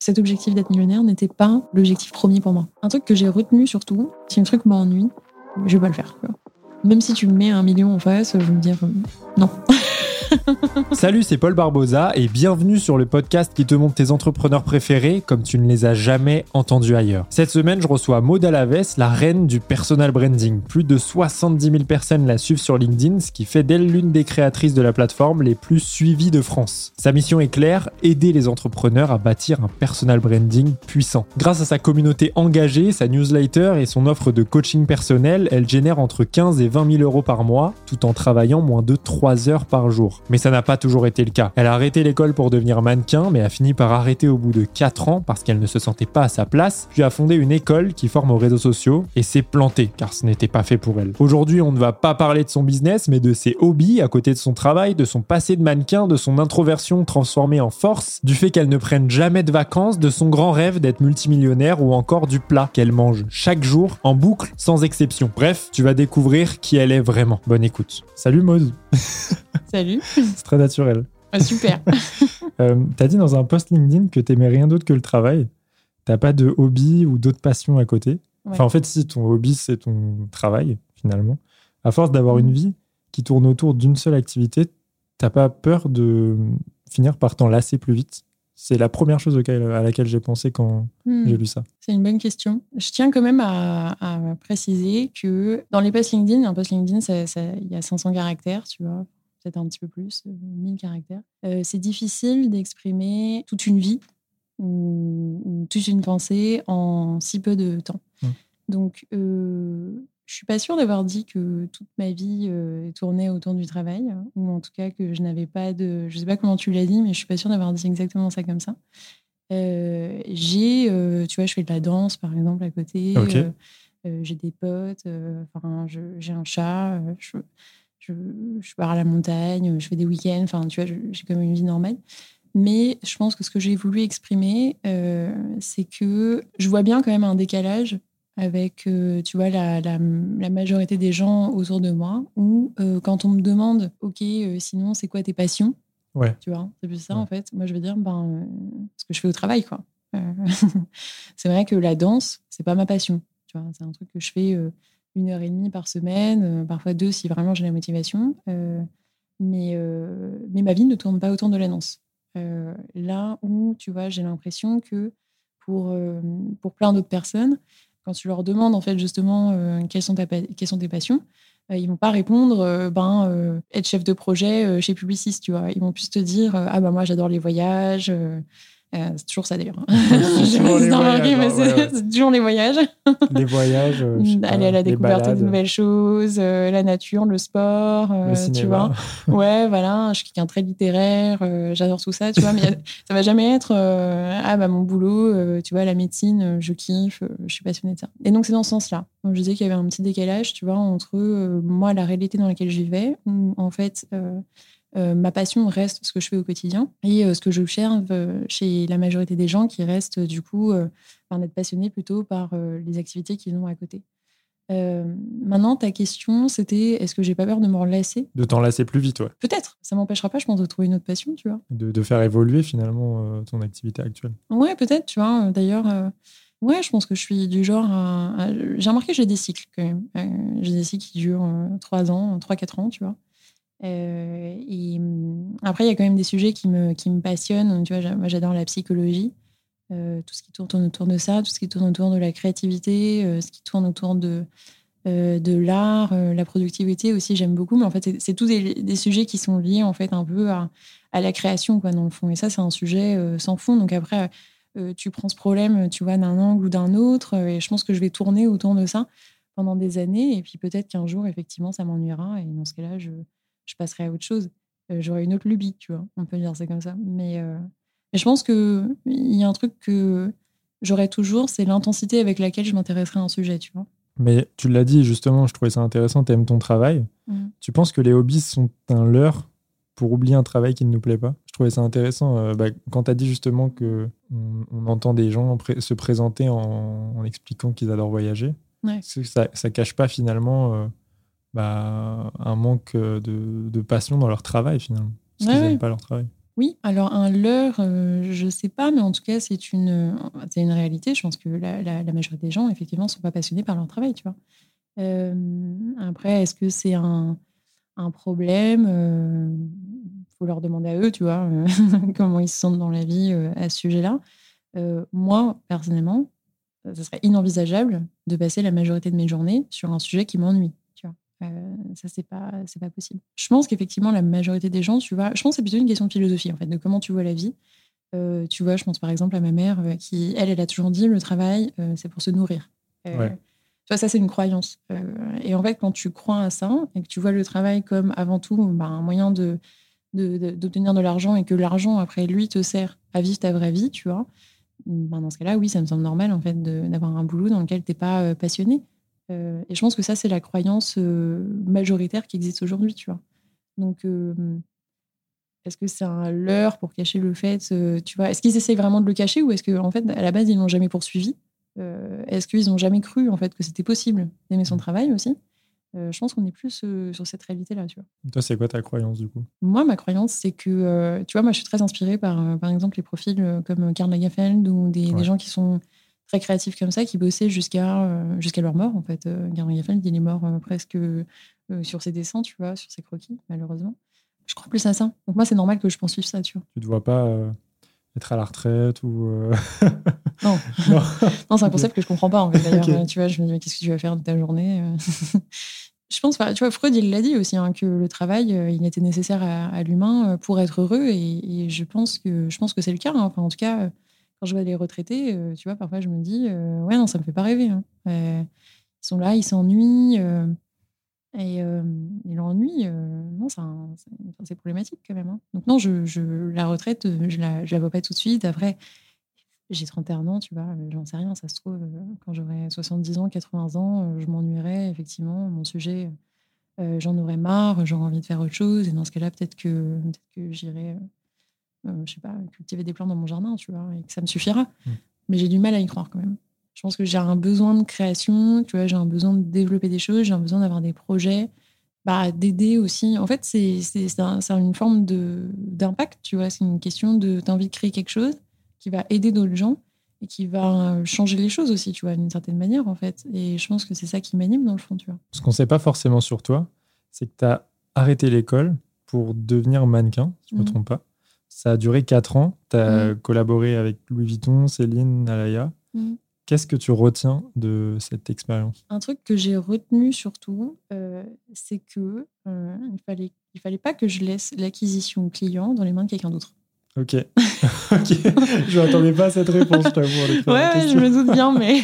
Cet objectif d'être millionnaire n'était pas l'objectif premier pour moi. Un truc que j'ai retenu surtout, si un truc m'ennuie, je vais pas le faire. Même si tu me mets un million en face, je vais me dire euh, non. Salut, c'est Paul Barbosa et bienvenue sur le podcast qui te montre tes entrepreneurs préférés comme tu ne les as jamais entendus ailleurs. Cette semaine, je reçois Maud Alaves, la reine du personal branding. Plus de 70 000 personnes la suivent sur LinkedIn, ce qui fait d'elle l'une des créatrices de la plateforme les plus suivies de France. Sa mission est claire, aider les entrepreneurs à bâtir un personal branding puissant. Grâce à sa communauté engagée, sa newsletter et son offre de coaching personnel, elle génère entre 15 et 20 000 euros par mois, tout en travaillant moins de 3 heures par jour. Mais ça n'a pas toujours été le cas. Elle a arrêté l'école pour devenir mannequin, mais a fini par arrêter au bout de 4 ans parce qu'elle ne se sentait pas à sa place, puis a fondé une école qui forme aux réseaux sociaux et s'est plantée car ce n'était pas fait pour elle. Aujourd'hui, on ne va pas parler de son business, mais de ses hobbies à côté de son travail, de son passé de mannequin, de son introversion transformée en force, du fait qu'elle ne prenne jamais de vacances, de son grand rêve d'être multimillionnaire ou encore du plat qu'elle mange chaque jour en boucle sans exception. Bref, tu vas découvrir qui elle est vraiment. Bonne écoute. Salut Maud. Salut. C'est très naturel. Ah, super. Euh, T'as dit dans un post LinkedIn que t'aimais rien d'autre que le travail. T'as pas de hobby ou d'autres passions à côté. Enfin, en fait, si ton hobby, c'est ton travail, finalement. À force d'avoir Mhm. une vie qui tourne autour d'une seule activité, t'as pas peur de finir par t'en lasser plus vite? C'est la première chose auquel- à laquelle j'ai pensé quand Hmm. j'ai lu ça. C'est une bonne question. Je tiens quand même à, à préciser que dans les posts LinkedIn, un post LinkedIn, il y a 500 caractères, tu vois, peut-être un petit peu plus, euh, 1000 caractères. Euh, c'est difficile d'exprimer toute une vie ou, ou toute une pensée en si peu de temps. Mm. Donc, euh, je suis pas sûre d'avoir dit que toute ma vie euh, tournait autour du travail, ou en tout cas que je n'avais pas de. Je sais pas comment tu l'as dit, mais je suis pas sûre d'avoir dit exactement ça comme ça. Euh, j'ai, euh, tu vois, je fais de la danse par exemple à côté. Ok. euh, euh, j'ai des potes. euh, Enfin, j'ai un chat. euh, je, je, je pars à la montagne. Je fais des week-ends. Enfin, tu vois, j'ai comme une vie normale. Mais je pense que ce que j'ai voulu exprimer, euh, c'est que je vois bien quand même un décalage avec, euh, tu vois, la, la, la majorité des gens autour de moi, où euh, quand on me demande, OK, sinon, c'est quoi tes passions? Ouais. Tu vois, c'est plus ça, Ouais. en fait. Moi, je veux dire, ben, ce que je fais au travail, quoi. C'est vrai que la danse, c'est pas ma passion. Tu vois, c'est un truc que je fais une heure et demie par semaine, euh, parfois deux si vraiment j'ai la motivation. Euh, mais, euh, mais ma vie ne tourne pas autour de la danse. Euh, là où, tu vois, j'ai l'impression que pour, pour plein d'autres personnes, quand tu leur demandes, en fait, justement, quelles, sont tes passions, euh, ils vont pas répondre, ben, être chef de projet chez Publicis, tu vois. Ils vont plus te dire, ah, bah, moi, j'adore les voyages. Euh, c'est toujours ça, d'ailleurs. C'est J'ai toujours les remarqué, voyages, mais ouais, c'est ouais. c'est toujours les voyages. Les voyages, euh, Aller à la découverte de nouvelles choses, euh, la nature, le sport, euh, le tu vois. Ouais, voilà, je suis quelqu'un très littéraire, j'adore tout ça, tu vois, mais a- ça va jamais être ah bah mon boulot, tu vois, la médecine, je kiffe, je suis passionnée de ça. Et donc c'est dans ce sens-là. Je disais qu'il y avait un petit décalage, tu vois, entre moi la réalité dans laquelle je vivais, où en fait euh, ma passion reste ce que je fais au quotidien et euh, ce que j'observe euh, chez la majorité des gens qui restent du coup euh, enfin, d'être passionnés plutôt par les activités qu'ils ont à côté. Maintenant, ta question, c'était est-ce que j'ai pas peur de me relasser? De t'en lasser plus vite, ouais. Peut-être. Ça m'empêchera pas, je pense, de trouver une autre passion, tu vois. De, de faire évoluer finalement ton activité actuelle. Ouais, peut-être, tu vois. D'ailleurs, ouais, je pense que je suis du genre à. J'ai remarqué que j'ai des cycles quand même. J'ai des cycles qui durent euh, 3 ans, 3-4 ans, tu vois. Euh, et hum, après, il y a quand même des sujets qui me, qui me passionnent. Tu vois, moi, j'adore la psychologie. Euh, tout ce qui tourne autour de ça, tout ce qui tourne autour de la créativité, euh, ce qui tourne autour de, euh, de l'art, la productivité aussi, j'aime beaucoup. Mais en fait, c'est- tous des, sujets qui sont liés en fait un peu à, à la création, quoi, dans le fond. Et ça, c'est un sujet sans fond. Donc après, tu prends ce problème, tu vois, d'un angle ou d'un autre. Et je pense que je vais tourner autour de ça pendant des années. Et puis peut-être qu'un jour, effectivement, ça m'ennuiera. Et dans ce cas-là, je, je passerai à autre chose. j'aurais une autre lubie, tu vois. On peut dire c'est comme ça. Mais, mais je pense qu'il y a un truc que j'aurais toujours, c'est l'intensité avec laquelle je m'intéresserai à un sujet, tu vois. Mais tu l'as dit justement, je trouvais ça intéressant, tu aimes ton travail. Mm. Tu penses que les hobbies sont un leurre pour oublier un travail qui ne nous plaît pas? Je trouvais ça intéressant euh, bah, quand tu as dit justement que on, entend des gens se présenter en, expliquant qu'ils adorent voyager. Ouais. Ça, ça cache pas finalement euh, bah, un manque de, passion dans leur travail finalement. Parce qu'ils n'aiment pas leur travail. Oui, alors un leurre, euh, je ne sais pas, mais en tout cas, c'est une, c'est une réalité. Je pense que la, la, majorité des gens, effectivement, ne sont pas passionnés par leur travail, tu vois. Euh, après, est-ce que c'est un, un problème Il euh, faut leur demander à eux, tu vois, comment ils se sentent dans la vie à ce sujet-là. moi, personnellement, ce serait inenvisageable de passer la majorité de mes journées sur un sujet qui m'ennuie. Euh, ça, c'est pas, c'est pas possible. Je pense qu'effectivement, la majorité des gens, tu vois, je pense que c'est plutôt une question de philosophie, en fait, de comment tu vois la vie. Euh, tu vois, je pense par exemple à ma mère euh, qui, elle, elle a toujours dit le travail, c'est pour se nourrir. Tu vois, ça, c'est une croyance. et en fait, quand tu crois à ça et que tu vois le travail comme avant tout bah, un moyen de, d'obtenir de, l'argent et que l'argent, après, lui, te sert à vivre ta vraie vie, tu vois, bah, dans ce cas-là, oui, ça me semble normal, en fait, d'avoir un boulot dans lequel tu n'es pas passionné. Euh, et je pense que ça, c'est la croyance euh, majoritaire qui existe aujourd'hui, tu vois. Donc, euh, est-ce que c'est un leurre pour cacher le fait, tu vois Est-ce qu'ils essayent vraiment de le cacher ou est-ce qu'en en fait, à la base, ils l'ont jamais poursuivi? Est-ce qu'ils n'ont jamais cru, en fait, que c'était possible d'aimer son travail aussi? Je pense qu'on est plus sur cette réalité-là, tu vois. Toi, c'est quoi ta croyance, du coup? Moi, ma croyance, c'est que, tu vois, moi, je suis très inspirée par, par exemple, les profils comme Karl Lagerfeld ou des, des gens qui sont très créatifs comme ça qui bossaient jusqu'à euh, jusqu'à leur mort en fait. Euh, Gaffel, il est mort euh, presque sur ses dessins, tu vois, sur ses croquis, malheureusement. Je crois plus à ça. Donc moi, c'est normal que je poursuive ça, tu vois. Tu te vois pas être à la retraite ou non, non, c'est un concept que je comprends pas en fait. D'ailleurs, tu vois, je me dis mais qu'est-ce que tu vas faire de ta journée Je pense, tu vois, Freud, il l'a dit aussi, hein, que le travail, il était nécessaire à, l'humain pour être heureux, et, je pense que je pense que c'est le cas. Hein. Enfin, en tout cas, quand je vois les retraités, euh, tu vois, parfois je me dis, euh, ouais, non, ça me fait pas rêver. Hein. Euh, ils sont là, ils s'ennuient. et, l'ennui, non, c'est problématique quand même. Hein. Donc, non, je, la retraite, je la, la vois pas tout de suite. Après, j'ai 31 ans, tu vois, j'en sais rien. Ça se trouve, quand j'aurai 70 ans, 80 ans, je m'ennuierai, effectivement. Mon sujet, j'en aurais marre, j'aurais envie de faire autre chose. Et dans ce cas-là, peut-être que, peut que j'irai je sais pas, cultiver des plantes dans mon jardin, tu vois, et que ça me suffira. Mm. Mais j'ai du mal à y croire quand même. Je pense que j'ai un besoin de création, tu vois, j'ai un besoin de développer des choses, j'ai un besoin d'avoir des projets, bah, d'aider aussi. En fait, c'est une forme d'impact, tu vois. C'est une question de, t'as envie de créer quelque chose qui va aider d'autres gens et qui va changer les choses aussi, tu vois, d'une certaine manière, en fait. Et je pense que c'est ça qui m'anime dans le fond, tu vois. Ce qu'on ne sait pas forcément sur toi, c'est que tu as arrêté l'école pour devenir mannequin, si je ne me mm. trompe pas. Ça a duré 4 ans. Tu as mm. collaboré avec Louis Vuitton, Céline, Alaya. Mm. Qu'est-ce que tu retiens de cette expérience? Un truc que j'ai retenu surtout, euh, c'est que euh, il fallait, il fallait pas que je laisse l'acquisition client dans les mains de quelqu'un d'autre. Ok. ok. Je m'attendais pas à cette réponse, je t'avoue. Ouais, je me doute bien, mais.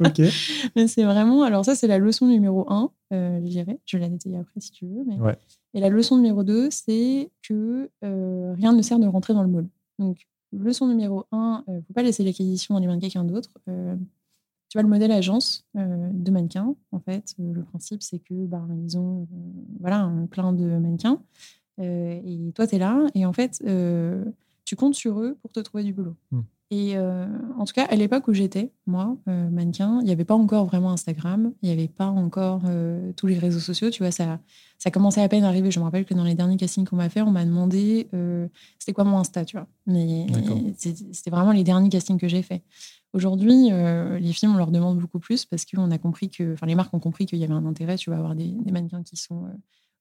Ok. Mais c'est vraiment. Alors, ça, c'est la leçon numéro 1, euh, je dirais. Je vais la détailler après si tu veux. Mais... Ouais. Et la leçon numéro 2, c'est que euh, rien ne sert de rentrer dans le moule. Donc, leçon numéro 1, il ne faut pas laisser l'acquisition dans les de quelqu'un d'autre. Euh, tu vois, le modèle agence de mannequins, en fait, le principe, c'est que ben, ils ont voilà, plein de mannequins. et toi, tu es là. Et en fait, tu comptes sur eux pour te trouver du boulot. Hmm. Et euh, en tout cas, à l'époque où j'étais, moi, euh, mannequin, il n'y avait pas encore vraiment Instagram, il n'y avait pas encore euh, tous les réseaux sociaux. Tu vois, ça, ça commençait à peine à arriver. Je me rappelle que dans les derniers castings qu'on m'a fait, on m'a demandé c'était quoi mon Insta, tu vois. Mais c'était vraiment les derniers castings que j'ai fait. Aujourd'hui, les films, on leur demande beaucoup plus parce qu'on a compris que, enfin, les marques ont compris qu'il y avait un intérêt, tu vas avoir des, des mannequins qui sont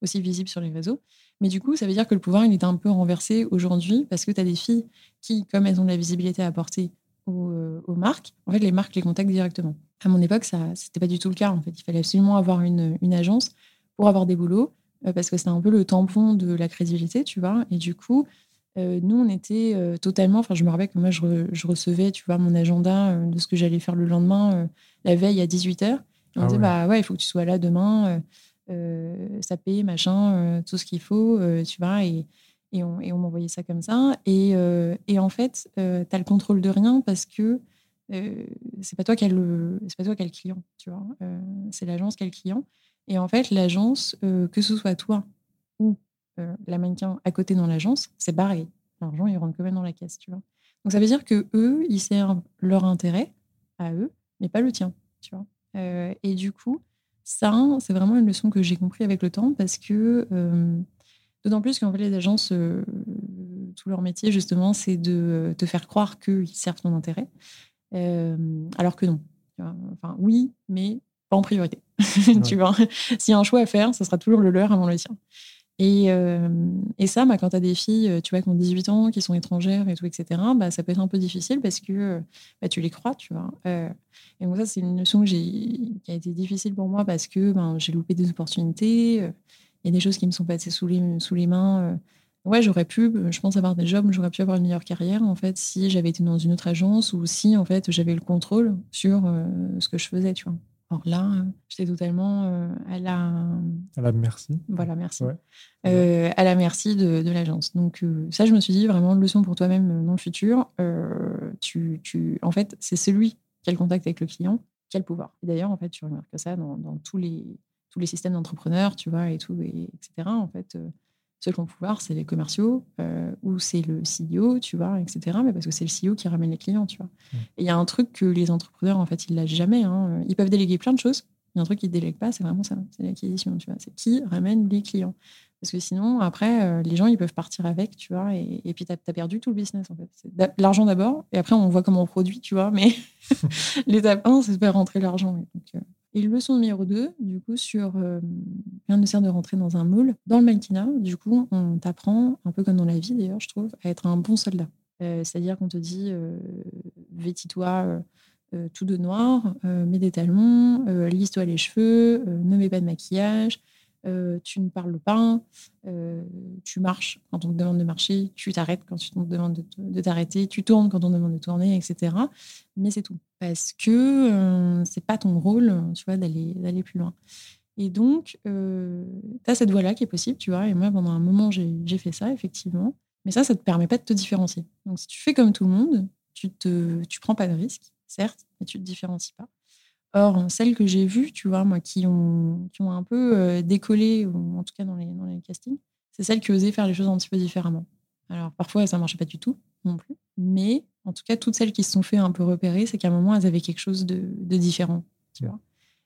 aussi visibles sur les réseaux. Mais du coup, ça veut dire que le pouvoir, il est un peu renversé aujourd'hui parce que tu as des filles qui, comme elles ont de la visibilité à apporter euh, aux, marques, en fait, les marques les contactent directement. À mon époque, ça n'était pas du tout le cas. En fait, il fallait absolument avoir une, une agence pour avoir des boulots euh, parce que c'était un peu le tampon de la crédibilité, tu vois. Et du coup, euh, nous, on était totalement. Enfin, je me rappelle que moi, je, je, recevais, tu vois, mon agenda de ce que j'allais faire le lendemain, la veille à 18h. on ah disait, bah ouais, il faut que tu sois là demain saper, machin, tout ce qu'il faut, tu vois, et, et on, on m'envoyait ça comme ça. Et, et en fait, tu as le contrôle de rien parce que c'est pas toi qui as le, pas toi qui le client, tu vois, c'est l'agence qui a le client. Et en fait, l'agence, que ce soit toi ou la mannequin à côté dans l'agence, c'est pareil. L'argent, il rentre quand même dans la caisse, tu vois. Donc ça veut dire que eux, ils servent leur intérêt à eux, mais pas le tien, tu vois. Euh, et du coup, ça, c'est vraiment une leçon que j'ai compris avec le temps parce que, euh, d'autant plus qu'en fait, les agences, euh, tout leur métier, justement, c'est de te faire croire qu'ils servent ton intérêt, alors que non. Enfin, oui, mais pas en priorité. tu vois, s'il y a un choix à faire, ce sera toujours le leur avant le tien. Et, euh, et, ça, bah, quand tu as des filles, euh, tu vois, qui ont 18 ans, qui sont étrangères et tout, etc., bah, ça peut être un peu difficile parce que bah, tu les crois, tu vois. Euh, et donc ça, c'est une notion qui a été difficile pour moi parce que ben, j'ai loupé des opportunités, il y a des choses qui me sont passées sous les, sous les mains. Ouais, j'aurais pu, je pense, avoir des jobs, j'aurais pu avoir une meilleure carrière, en fait, si j'avais été dans une autre agence ou si, en fait, j'avais le contrôle sur ce que je faisais, tu vois. Alors là, euh, j'étais totalement euh, à la. À la merci. Voilà, merci. Euh, à la merci de, l'agence. Donc, ça, je me suis dit vraiment, leçon pour toi-même dans le futur. tu, tu, en fait, c'est celui qui a le contact avec le client qui a le pouvoir. Et d'ailleurs, en fait, tu remarques ça dans, dans tous, les, tous les systèmes d'entrepreneurs, tu vois, et tout, et, etc. En fait, ceux qui ont le pouvoir, c'est les commerciaux euh, ou c'est le CEO, tu vois, etc. Mais parce que c'est le CEO qui ramène les clients, tu vois. Mm. Et il y a un truc que les entrepreneurs, en fait, ils lâchent jamais. Hein. Ils peuvent déléguer plein de choses. Il y a un truc qu'ils ne délèguent pas, c'est vraiment ça, c'est l'acquisition, tu vois. C'est qui ramène les clients. Parce que sinon, après, euh, les gens, ils peuvent partir avec, tu vois, et, puis tu as, perdu tout le business, en fait. L'argent d'abord, et après, on voit comment on produit, tu vois, mais l'étape 1, c'est de faire rentrer l'argent. Donc, euh, et leçon numéro 2, du coup, sur euh, rien ne sert de rentrer dans un moule. Dans le mannequinat, du coup, on t'apprend, un peu comme dans la vie d'ailleurs, je trouve, à être un bon soldat. Euh, c'est-à-dire qu'on te dit, euh, vêtis-toi tout de noir, mets des talons, lisse-toi les cheveux, ne mets pas de maquillage, euh, tu ne parles pas, euh, tu marches quand on te demande de marcher, tu t'arrêtes quand on te demande de, t'arrêter, tu tournes quand on te demande de tourner, etc. Mais c'est tout. Parce que euh, c'est pas ton rôle, tu vois, d'aller, plus loin. Et donc, tu as cette voie-là qui est possible, tu vois. Et moi, pendant un moment, j'ai, fait ça, effectivement. Mais ça, ça te permet pas de te différencier. Donc, si tu fais comme tout le monde, tu ne tu prends pas de risque, certes, mais tu te différencies pas. Or, celles que j'ai vues, tu vois, moi, qui ont, qui ont un peu euh, décollé, ou en tout cas dans les, dans les castings, c'est celles qui osaient faire les choses un petit peu différemment. Alors, parfois, ça ne marchait pas du tout non plus. Mais en tout cas, toutes celles qui se sont fait un peu repérer, c'est qu'à un moment, elles avaient quelque chose de, de différent, tu vois.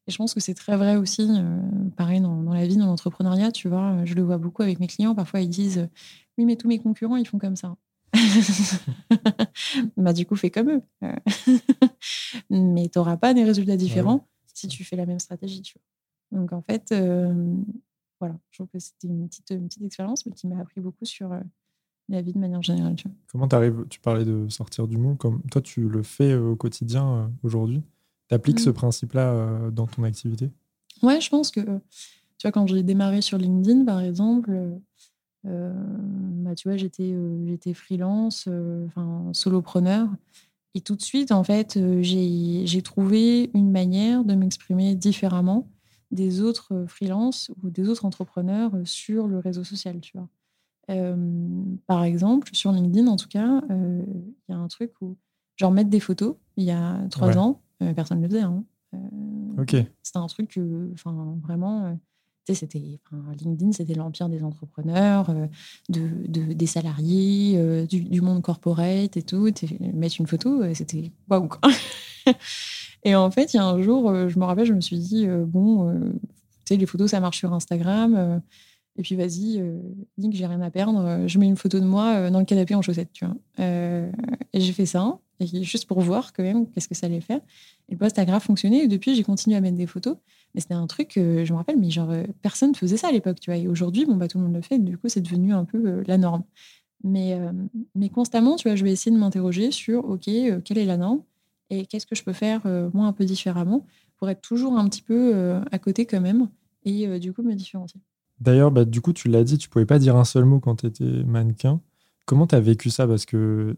Et je pense que c'est très vrai aussi, euh, pareil, dans, dans, la vie, dans l'entrepreneuriat, tu vois. Je le vois beaucoup avec mes clients. Parfois, ils disent Oui, mais tous mes concurrents, ils font comme ça. bah, du coup, fais comme eux. Mais tu n'auras pas des résultats différents si tu fais la même stratégie. Tu vois. Donc, en fait, euh, voilà, je trouve que c'était une petite, une petite expérience, mais qui m'a appris beaucoup sur euh, la vie de manière générale. Tu Comment tu arrives Tu parlais de sortir du moule. Comme toi, tu le fais euh, au quotidien aujourd'hui? Tu appliques ce mmh. principe-là dans ton activité? Ouais, je pense que, tu vois, quand j'ai démarré sur LinkedIn, par exemple, euh, bah, tu vois, j'étais euh, j'étais freelance, euh, enfin solopreneur. Et tout de suite, en fait, j'ai trouvé une manière de m'exprimer différemment des autres freelances ou des autres entrepreneurs sur le réseau social, tu vois. par exemple, sur LinkedIn, en tout cas, il y a un truc où, genre, mettre des photos, il y a trois ans, personne ne le faisait. Hein. ok. C'était un truc, enfin, vraiment, c'était LinkedIn, c'était l'empire des entrepreneurs, euh, de, des salariés, euh, du, monde corporate et tout. mettre une photo, euh, c'était waouh Et en fait, il y a un jour, je me rappelle, je me suis dit bon, tu sais, les photos, ça marche sur Instagram. et puis vas-y, Link, j'ai rien à perdre. Je mets une photo de moi dans le canapé en chaussettes, tu vois. et j'ai fait ça, juste pour voir quand même qu'est-ce que ça allait faire. Et le post a grave fonctionné. Et depuis, j'ai continué à mettre des photos. Mais c'était un truc, je me rappelle, mais genre, euh, personne ne faisait ça à l'époque, tu vois. Et aujourd'hui, bon, bah, tout le monde le fait. Du coup, c'est devenu un peu euh, la norme. Mais, euh, mais constamment, tu vois, je vais essayer de m'interroger sur, OK, quelle est la norme et qu'est-ce que je peux faire, moi, un peu différemment pour être toujours un petit peu à côté quand même et du coup me différencier. D'ailleurs, bah, du coup, tu l'as dit, tu pouvais pas dire un seul mot quand tu étais mannequin. Comment tu as vécu ça? Parce que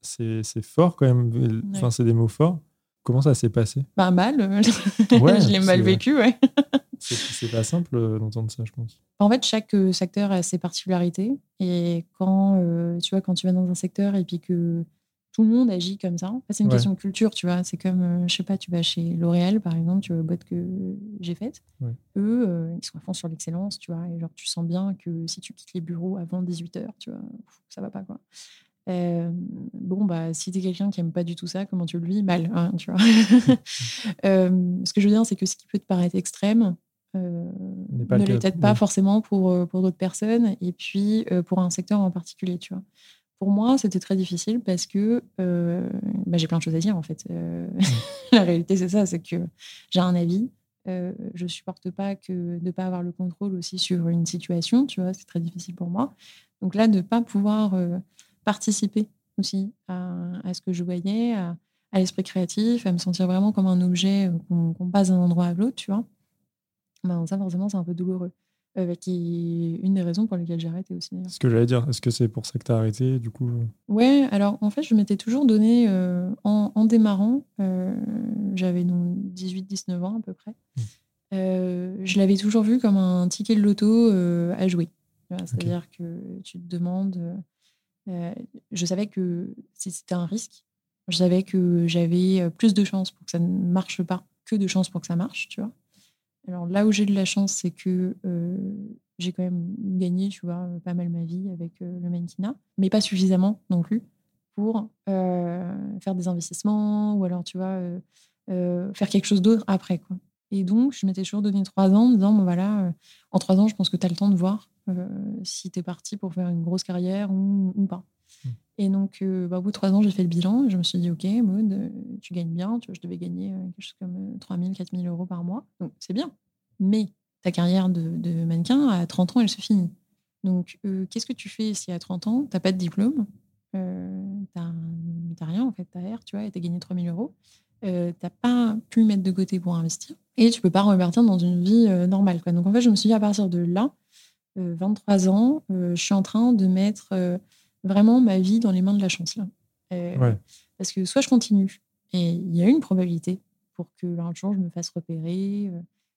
c'est fort quand même. Enfin, c'est des mots forts. Comment ça s'est passé? Bah, Mal. je l'ai mal vécu, ouais. c'est pas simple euh, d'entendre ça, je pense. En fait, chaque euh, secteur a ses particularités. Et quand, tu vois, quand tu vas dans un secteur et puis que tout le monde agit comme ça, c'est une question de culture, tu vois. C'est comme, je sais pas, tu vas chez L'Oréal, par exemple, tu vois, boîte que j'ai faite. Eux, ils sont à fond sur l'excellence, tu vois. Et genre, tu sens bien que si tu quittes les bureaux avant 18h, tu vois, ça va pas, quoi. Euh, bon, bah, si tu es quelqu'un qui aime pas du tout ça, comment tu le vis? Mal, hein, tu vois. euh, ce que je veux dire, c'est que ce qui peut te paraître extrême euh, ne l'est peut-être pas forcément pour, pour d'autres personnes, et puis pour un secteur en particulier, tu vois. Pour moi, c'était très difficile parce que bah, j'ai plein de choses à dire, en fait. La réalité, c'est ça, c'est que j'ai un avis, euh, je supporte pas que de ne pas avoir le contrôle aussi sur une situation, tu vois, c'est très difficile pour moi. Donc là, de ne pas pouvoir participer aussi à, ce que je voyais, à, l'esprit créatif, à me sentir vraiment comme un objet euh, qu'on passe d'un endroit à l'autre, tu vois. Ben, ça, forcément, c'est un peu douloureux. Euh, qui une des raisons pour lesquelles j'ai arrêté aussi. Ce que j'allais dire, est-ce que c'est pour ça que tu as arrêté du coup Ouais, alors en fait, je m'étais toujours donné euh, en, démarrant, j'avais donc 18-19 ans à peu près. Mmh. je l'avais toujours vu comme un ticket de loto à jouer. C'est-à-dire que tu te demandes euh, je savais que c'était un risque. Je savais que j'avais euh, plus de chances pour que ça ne marche pas que de chances pour que ça marche, tu vois. Alors là où j'ai de la chance, c'est que euh, j'ai quand même gagné, tu vois, pas mal ma vie avec le mannequinat, mais pas suffisamment non plus pour faire des investissements ou alors, tu vois, faire quelque chose d'autre après, quoi. Et donc, je m'étais toujours donné trois ans en disant, bon voilà, en trois ans, je pense que tu as le temps de voir si tu es parti pour faire une grosse carrière ou, pas. Hmm. Et donc, euh, bah, au bout de trois ans, j'ai fait le bilan et je me suis dit, OK, Maud, euh, tu gagnes bien. Tu je devais gagner quelque chose comme 3 000, 4 000 euros par mois. Donc, c'est bien. Mais ta carrière de, mannequin, à 30 ans, elle se finit. Donc, qu'est-ce que tu fais si à 30 ans, tu n'as pas de diplôme euh, T'as rien, en fait, t'as R, tu vois, et t'as gagné 000 euros. Euh, t'as pas pu mettre de côté pour investir et tu peux pas repartir dans une vie normale. Quoi. Donc, en fait, je me suis dit, à partir de là, 23 euh, ans, euh, je suis en train de mettre euh, vraiment ma vie dans les mains de la chance. Parce que soit je continue, et il y a une probabilité pour que un jour je me fasse repérer,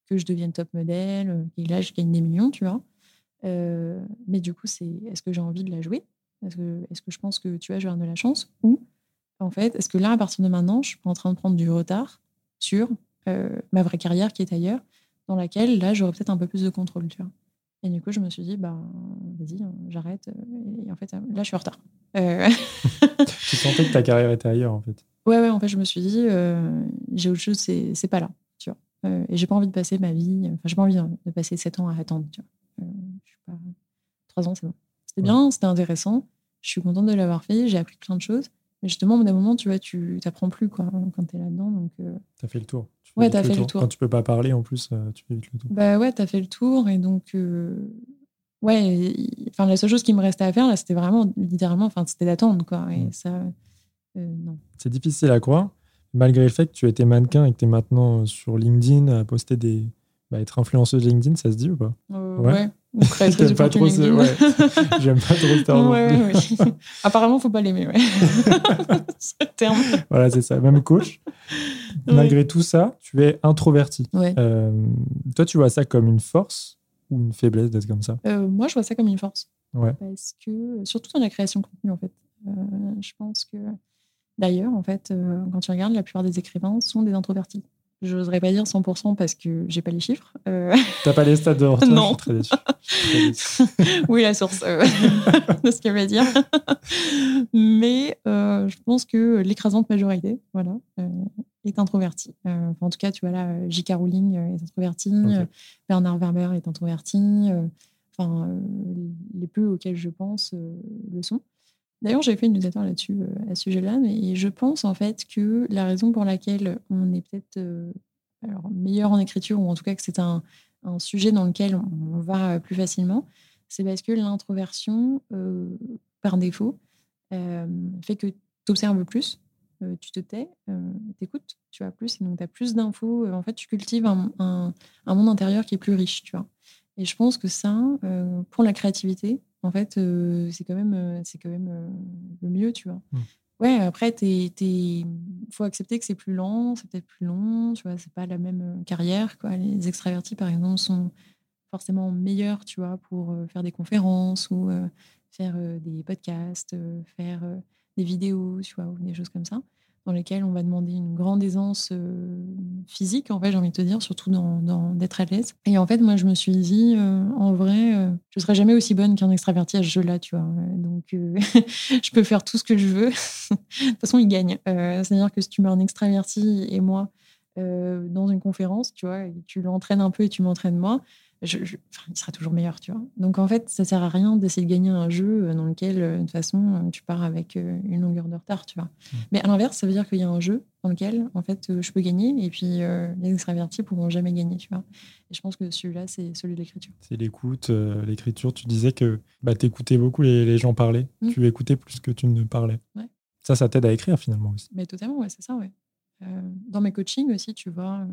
que je devienne top modèle, et là je gagne des millions, tu vois. mais du coup, c'est est-ce que j'ai envie de la jouer? Est-ce que, est que je pense que tu vais avoir de la chance? Ou en fait, est-ce que là, à partir de maintenant, je suis en train de prendre du retard sur ma vraie carrière qui est ailleurs, dans laquelle là, j'aurais peut-être un peu plus de contrôle, tu vois? Et du coup, je me suis dit, bah, vas-y, hein, j'arrête. Et en fait, là, je suis en retard. Euh... tu sentais que ta carrière était ailleurs, en fait. Ouais, ouais, en fait, je me suis dit, euh, j'ai autre chose, c'est pas là, tu vois. Euh, et j'ai pas envie de passer ma vie, enfin, j'ai pas envie de passer 7 ans à attendre, tu vois. Euh, je suis pas... 3 ans, c'est bon. C'était bien, c'était intéressant. Je suis contente de l'avoir fait, j'ai appris plein de choses. Mais justement, au bout d'un moment, tu vois, tu t'apprends plus, quoi, quand tu es là-dedans. Donc, tu as fait le tour. Ouais, t'as fait le tour. Quand tu peux pas parler, en plus, euh, tu fais vite le tour. Bah ouais, t'as fait le tour. Et donc, euh, ouais, enfin, la seule chose qui me restait à faire, là, c'était vraiment, littéralement, enfin, c'était d'attendre, quoi. Et mm. ça, euh, non. C'est difficile à croire, malgré le fait que tu étais mannequin et que tu es maintenant sur LinkedIn à poster des. Bah, être influenceuse LinkedIn, ça se dit ou pas? Ouais. J'aime pas, trop ce... ouais. J'aime pas trop ce terme. Ouais, ouais, Apparemment, faut pas l'aimer, ouais. ce terme. Voilà, c'est ça. Même coach. Malgré tout ça, tu es introverti. Euh, toi, tu vois ça comme une force ou une faiblesse d'être comme ça? Euh, Moi, je vois ça comme une force. Ouais. Parce que, surtout dans la création de contenu, en fait. Euh, je pense que, d'ailleurs, en fait, quand tu regardes, la plupart des écrivains sont des introvertis. Je n'oserais pas dire 100% parce que j'ai pas les chiffres. Euh... T'as pas les stats de retour Non. Je suis très déçu. oui, la source euh, de ce qu'elle va dire. Mais euh, je pense que l'écrasante majorité, voilà, est introvertie. en tout cas, tu vois là, J.K. Rowling est introvertie, Bernard Werber est introverti. Enfin, les peu auxquels je pense le sont. D'ailleurs, j'ai fait une newsletter là-dessus, euh, à ce sujet-là, mais je pense en fait que la raison pour laquelle on est peut-être euh, meilleur en écriture, ou en tout cas que c'est un, sujet dans lequel on, va plus facilement, c'est parce que l'introversion, euh, par défaut, fait que tu observes plus, tu te tais, tu écoutes, tu as plus, et donc tu as plus d'infos. en fait, tu cultives un, un, monde intérieur qui est plus riche, tu vois. Et je pense que ça, pour la créativité, en fait, c'est quand même, c'est quand même le mieux, tu vois. Mmh. Ouais, après, es, faut accepter que c'est plus lent, c'est peut-être plus long, tu vois, c'est pas la même carrière, quoi. Les extravertis, par exemple, sont forcément meilleurs, tu vois, pour faire des conférences ou faire des podcasts, faire des vidéos, tu vois, ou des choses comme ça dans lesquelles on va demander une grande aisance euh, physique, en fait, j'ai envie de te dire, surtout dans, d'être à l'aise. Et en fait, moi, je me suis dit, euh, en vrai, euh, je ne serai jamais aussi bonne qu'un extraverti à ce jeu-là, tu vois. Donc, je peux faire tout ce que je veux. de toute façon, il gagne. C'est-à-dire que si tu mets un extraverti et moi dans une conférence, tu vois, tu l'entraînes un peu et tu m'entraînes moi, il sera toujours meilleur, tu vois. Donc en fait, ça sert à rien d'essayer de gagner un jeu euh, dans lequel, euh, de toute façon, euh, tu pars avec une longueur de retard, tu vois. Mmh. Mais à l'inverse, ça veut dire qu'il y a un jeu dans lequel, en fait, je peux gagner et puis les extravertis pourront jamais gagner, tu vois. Et je pense que celui-là, c'est celui de l'écriture. C'est l'écoute, l'écriture. Tu disais que bah, tu écoutais beaucoup les, gens parler. Mmh. Tu écoutais plus que tu ne parlais. Ça, ça t'aide à écrire finalement aussi. Mais totalement, ouais, c'est ça, ouais. dans mes coachings aussi, tu vois,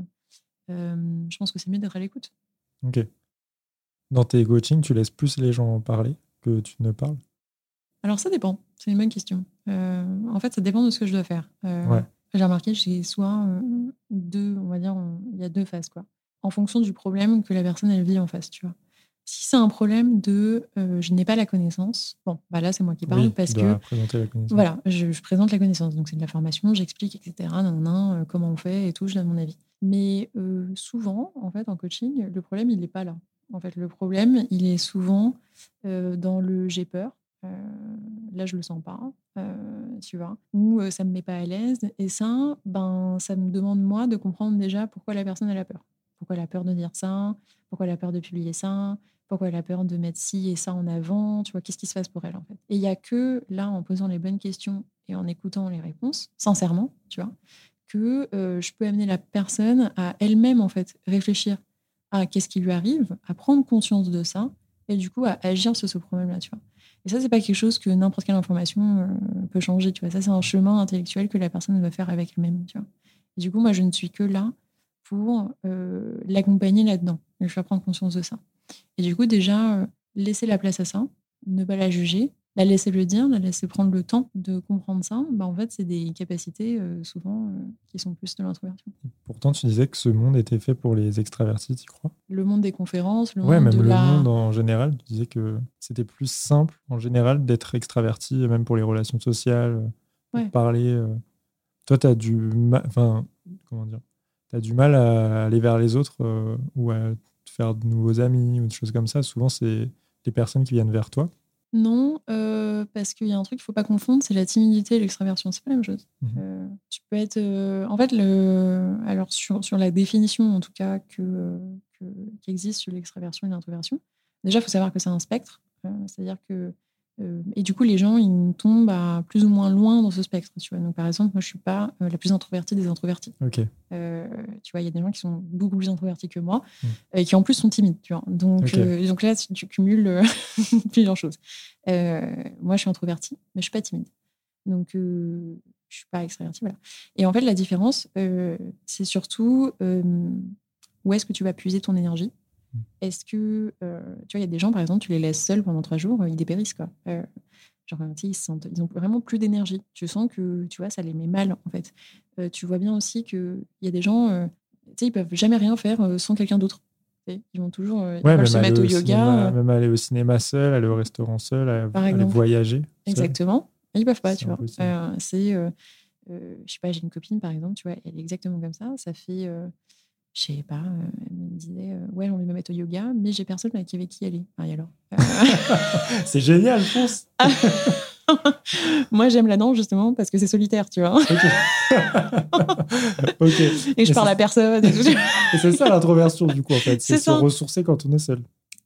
je pense que c'est mieux d'être à l'écoute. Ok. Dans tes coachings, tu laisses plus les gens parler que tu ne parles? Alors ça dépend, c'est une bonne question. Euh, en fait, ça dépend de ce que je dois faire. Euh, j'ai remarqué, j'ai soit euh, deux, on va dire, il y a deux phases quoi. En fonction du problème que la personne elle vit en face, tu vois. Si c'est un problème de je n'ai pas la connaissance, bon, bah là c'est moi qui parle parce que voilà, je, présente la connaissance, donc c'est de la formation, j'explique, etc. Nan, comment on fait et tout, je donne mon avis. Mais souvent, en fait, en coaching, le problème il n'est pas là. En fait, le problème, il est souvent euh, dans le j'ai peur. Euh, là, je le sens pas, euh, tu vois, ou ça me met pas à l'aise. Et ça, ben, ça me demande moi de comprendre déjà pourquoi la personne a peur. Pourquoi elle a peur de dire ça? Pourquoi elle a peur de publier ça? Pourquoi elle a peur de mettre ci et ça en avant Tu vois, qu'est-ce qui se passe pour elle en fait Et il y a que là, en posant les bonnes questions et en écoutant les réponses, sincèrement, tu vois, que je peux amener la personne à elle-même en fait réfléchir à qu'est-ce qui lui arrive, à prendre conscience de ça et du coup à agir sur ce problème-là, tu vois. Et ça, c'est pas quelque chose que n'importe quelle information euh, peut changer, tu vois. Ça, c'est un chemin intellectuel que la personne doit faire avec elle-même, tu vois. Et du coup, moi, je ne suis que là pour euh, l'accompagner là-dedans. Je vais prendre conscience de ça. Et du coup, déjà, euh, laisser la place à ça, ne pas la juger, la laisser le dire, la laisser prendre le temps de comprendre ça, bah en fait, c'est des capacités euh, souvent euh, qui sont plus de l'introversion. Pourtant, tu disais que ce monde était fait pour les extravertis, tu crois? Le monde des conférences, le ouais, monde même le monde en général. Tu disais que c'était plus simple en général d'être extraverti, même pour les relations sociales, parler. Toi, tu as du mal, enfin, comment dire? As du mal à aller vers les autres ou à faire de nouveaux amis ou des choses comme ça. Souvent, c'est les personnes qui viennent vers toi. Non, euh, parce qu'il y a un truc qu'il ne faut pas confondre, c'est la timidité et l'extraversion. C'est pas la même chose. Mmh euh, tu peux être. Euh, en fait, le, alors sur, sur, la définition, en tout cas, que, qui existe sur l'extraversion et l'introversion, déjà, il faut savoir que c'est un spectre. C'est-à-dire que euh, et du coup, les gens, ils tombent à plus ou moins loin dans ce spectre. Tu vois. Donc, par exemple, moi, je suis pas euh, la plus introvertie des introvertis. Euh, tu vois, il y a des gens qui sont beaucoup plus introvertis que moi hmm. et qui en plus sont timides. Tu vois. Donc, donc là, tu, cumules plusieurs choses. moi, je suis introvertie, mais je suis pas timide. Donc, je suis pas extravertie. Voilà. Et en fait, la différence, c'est surtout où est-ce que tu vas puiser ton énergie? Est-ce que, euh, tu vois, il y a des gens, par exemple, tu les laisses seuls pendant trois jours, ils dépérissent, quoi. Euh, genre, ils, sentent, ils ont vraiment plus d'énergie. Tu sens que, tu vois, ça les met mal, en fait. Euh, tu vois bien aussi qu'il y a des gens, tu sais, ils peuvent jamais rien faire sans quelqu'un d'autre. Ils vont toujours se mettre au, yoga. même aller au cinéma seul, aller au restaurant seul, aller voyager. Exactement. Ils peuvent pas, tu vois. c'est, je sais pas, j'ai une copine, par exemple, tu vois, elle est exactement comme ça. Ça fait je sais pas, euh, elle me disait euh, Ouais, on envie me mettre au yoga, mais j'ai personne avec qui aller. Ah, et alors euh, C'est génial, pense Moi, j'aime la danse justement parce que c'est solitaire, tu vois. Et je parle à personne. Et, c'est ça l'introversion, du coup, en fait. C'est se ressourcer quand on est seul.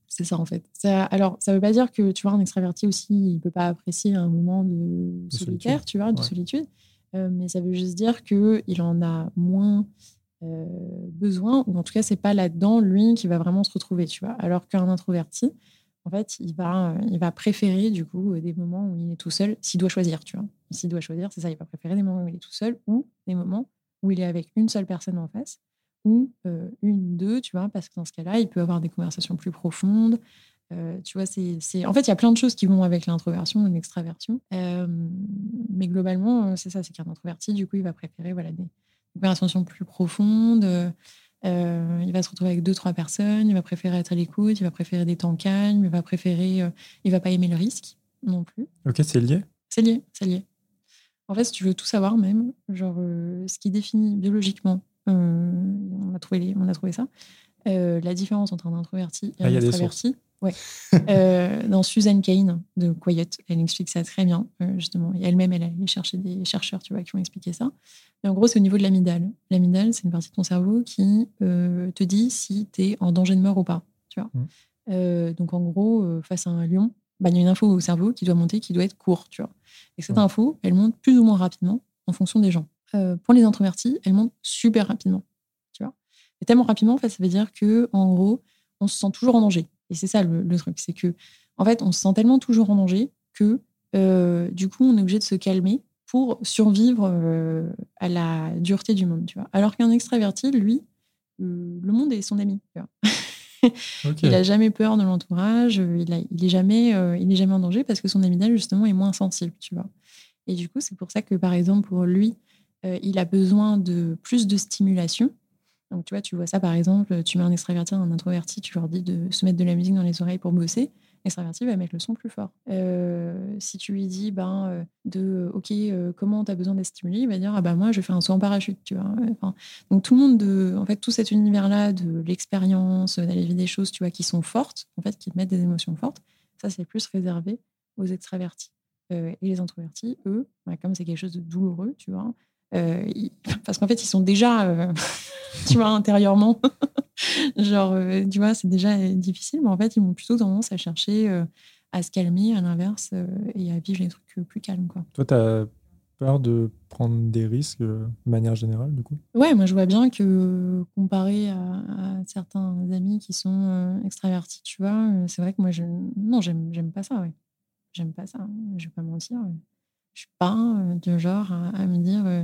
C'est ça, en fait. Ça, alors, ça veut pas dire que, tu vois, un extraverti aussi, il peut pas apprécier un moment de, solitaire, tu vois, de solitude. mais ça veut juste dire qu'il en a moins euh, besoin, ou en tout cas, c'est pas là-dedans, lui, qui va vraiment se retrouver, tu vois. Alors qu'un introverti, en fait, il va, il va préférer, du coup, des moments où il est tout seul, s'il doit choisir, tu vois. S'il doit choisir, c'est ça, il va préférer des moments où il est tout seul ou des moments où il est avec une seule personne en face ou euh, une, deux, tu vois, parce que dans ce cas-là, il peut avoir des conversations plus profondes, Euh, tu vois, c'est. En fait, il y a plein de choses qui vont avec l'introversion et l'extraversion. Euh, mais globalement, euh, c'est ça, c'est qu'un introverti, du coup, il va préférer voilà, des conversations plus profondes. Euh, il va se retrouver avec deux, trois personnes. Il va préférer être à l'écoute. Il va préférer des temps calmes. Il va préférer... il va pas aimer le risque non plus. Ok, c'est lié? C'est lié, c'est lié. En fait, si tu veux tout savoir même, genre ce qui définit biologiquement, on, a trouvé on a trouvé ça, la différence entre un introverti et Ah, un extraverti. Ouais. Euh, dans Susan Kane de Quiet, elle explique ça très bien, euh, justement. Et elle-même, elle a allé chercher des chercheurs, tu vois, qui ont expliqué ça. Mais en gros, c'est au niveau de l'amygdale. L'amygdale, c'est une partie de ton cerveau qui euh, te dit si tu es en danger de mort ou pas, tu vois. Mm. Donc, en gros, face à un lion, bah, il y a une info au cerveau qui doit monter, qui doit être court, tu vois. Et cette Mm. info, elle monte plus ou moins rapidement en fonction des gens. Pour les introvertis, elle monte super rapidement, tu vois. Et tellement rapidement, en fait, ça veut dire que, en gros, on se sent toujours en danger. Et c'est ça le, le truc, c'est que, en fait, on se sent tellement toujours en danger que, euh, du coup, on est obligé de se calmer pour survivre euh, à la dureté du monde, tu vois. Alors qu'un extraverti, lui, euh, le monde est son ami, tu vois. Ok. Il a jamais peur de l'entourage, il, a, il est jamais, il est jamais en danger parce que son amygdale justement est moins sensible, tu vois. Et du coup, c'est pour ça que par exemple pour lui, il a besoin de plus de stimulation. Donc tu vois, tu vois ça par exemple, tu mets un extraverti, un introverti, tu leur dis de se mettre de la musique dans les oreilles pour bosser. L'extraverti va mettre le son plus fort. Euh, si tu lui dis ben euh, de ok euh, comment tu as besoin d'être stimulé, il va dire ah ben moi je fais un saut en parachute, tu vois. Donc tout le monde, de, en fait, tout cet univers-là de l'expérience, d'aller vivre des choses, tu vois, qui sont fortes, en fait, qui te mettent des émotions fortes, ça c'est plus réservé aux extravertis. Et les introvertis, eux, bah, comme c'est quelque chose de douloureux, tu vois, euh, parce qu'en fait ils sont déjà, euh, tu vois, intérieurement, genre, euh, tu vois, c'est déjà difficile, mais en fait ils ont plutôt tendance à chercher à se calmer, à l'inverse, et à vivre les trucs plus calmes, quoi. Toi, tu as peur de prendre des risques de manière générale, du coup? Ouais, moi je vois bien que comparé à, à certains amis qui sont extravertis, tu vois, c'est vrai que moi je non, j'aime j'aime pas ça, ouais. J'aime pas ça, hein, je vais pas mentir. ouais. Je suis pas euh, du genre à, à me dire euh,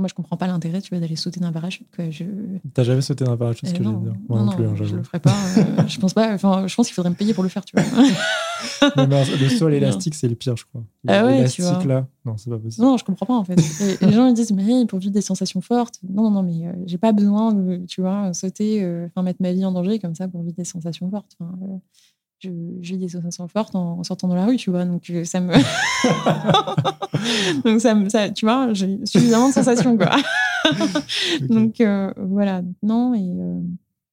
moi je comprends pas l'intérêt, tu d'aller sauter d'un parachute quoi. Je T'as jamais sauté dans un parachute, ce euh, que non, dire Moi non, non, plus, hein, je le ferai pas. euh, je pense pas, enfin je pense qu'il faudrait me payer pour le faire, tu vois. Mais le saut à l'élastique, c'est le pire, je crois. Ah ouais, L'élastique, vois. là, non, c'est pas possible. Non, je comprends pas en fait. Et les gens ils disent mais pour vivre des sensations fortes, non non non mais j'ai pas besoin de tu vois sauter, enfin mettre ma vie en danger comme ça pour vivre des sensations fortes. Enfin, vis des sensations fortes en, en sortant dans la rue, tu vois, donc euh, ça me donc ça me ça, tu vois j'ai suffisamment de sensations quoi. Donc euh, voilà, non et, euh,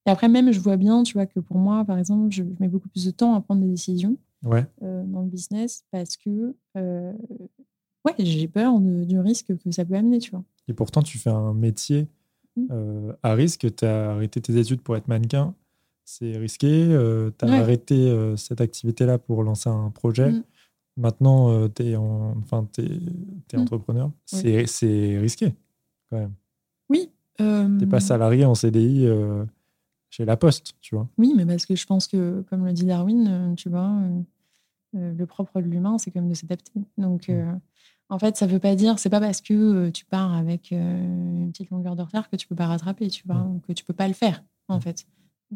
et après même je vois bien, tu vois que pour moi par exemple je, je mets beaucoup plus de temps à prendre des décisions Ouais, euh, dans le business parce que ouais, j'ai peur de- du risque que ça peut amener, tu vois. et pourtant, tu fais un métier Mm. euh, à risque. Tu as arrêté tes études pour être mannequin. C'est risqué. tu as Ouais. arrêté euh, cette activité-là pour lancer un projet. Mm. Maintenant, tu es, Mm. entrepreneur. C'est, c'est risqué, quand même. Oui. euh, Tu pas salarié en CDI euh, chez La Poste, tu vois. Oui, mais parce que je pense que, comme le dit Darwin, euh, tu vois, euh, euh, le propre de l'humain, c'est quand même de s'adapter. Donc, euh, en fait, ça veut pas dire, c'est pas parce que euh, tu pars avec euh, une petite longueur de retard que tu peux pas rattraper, tu vois, ou que tu peux pas le faire, en fait.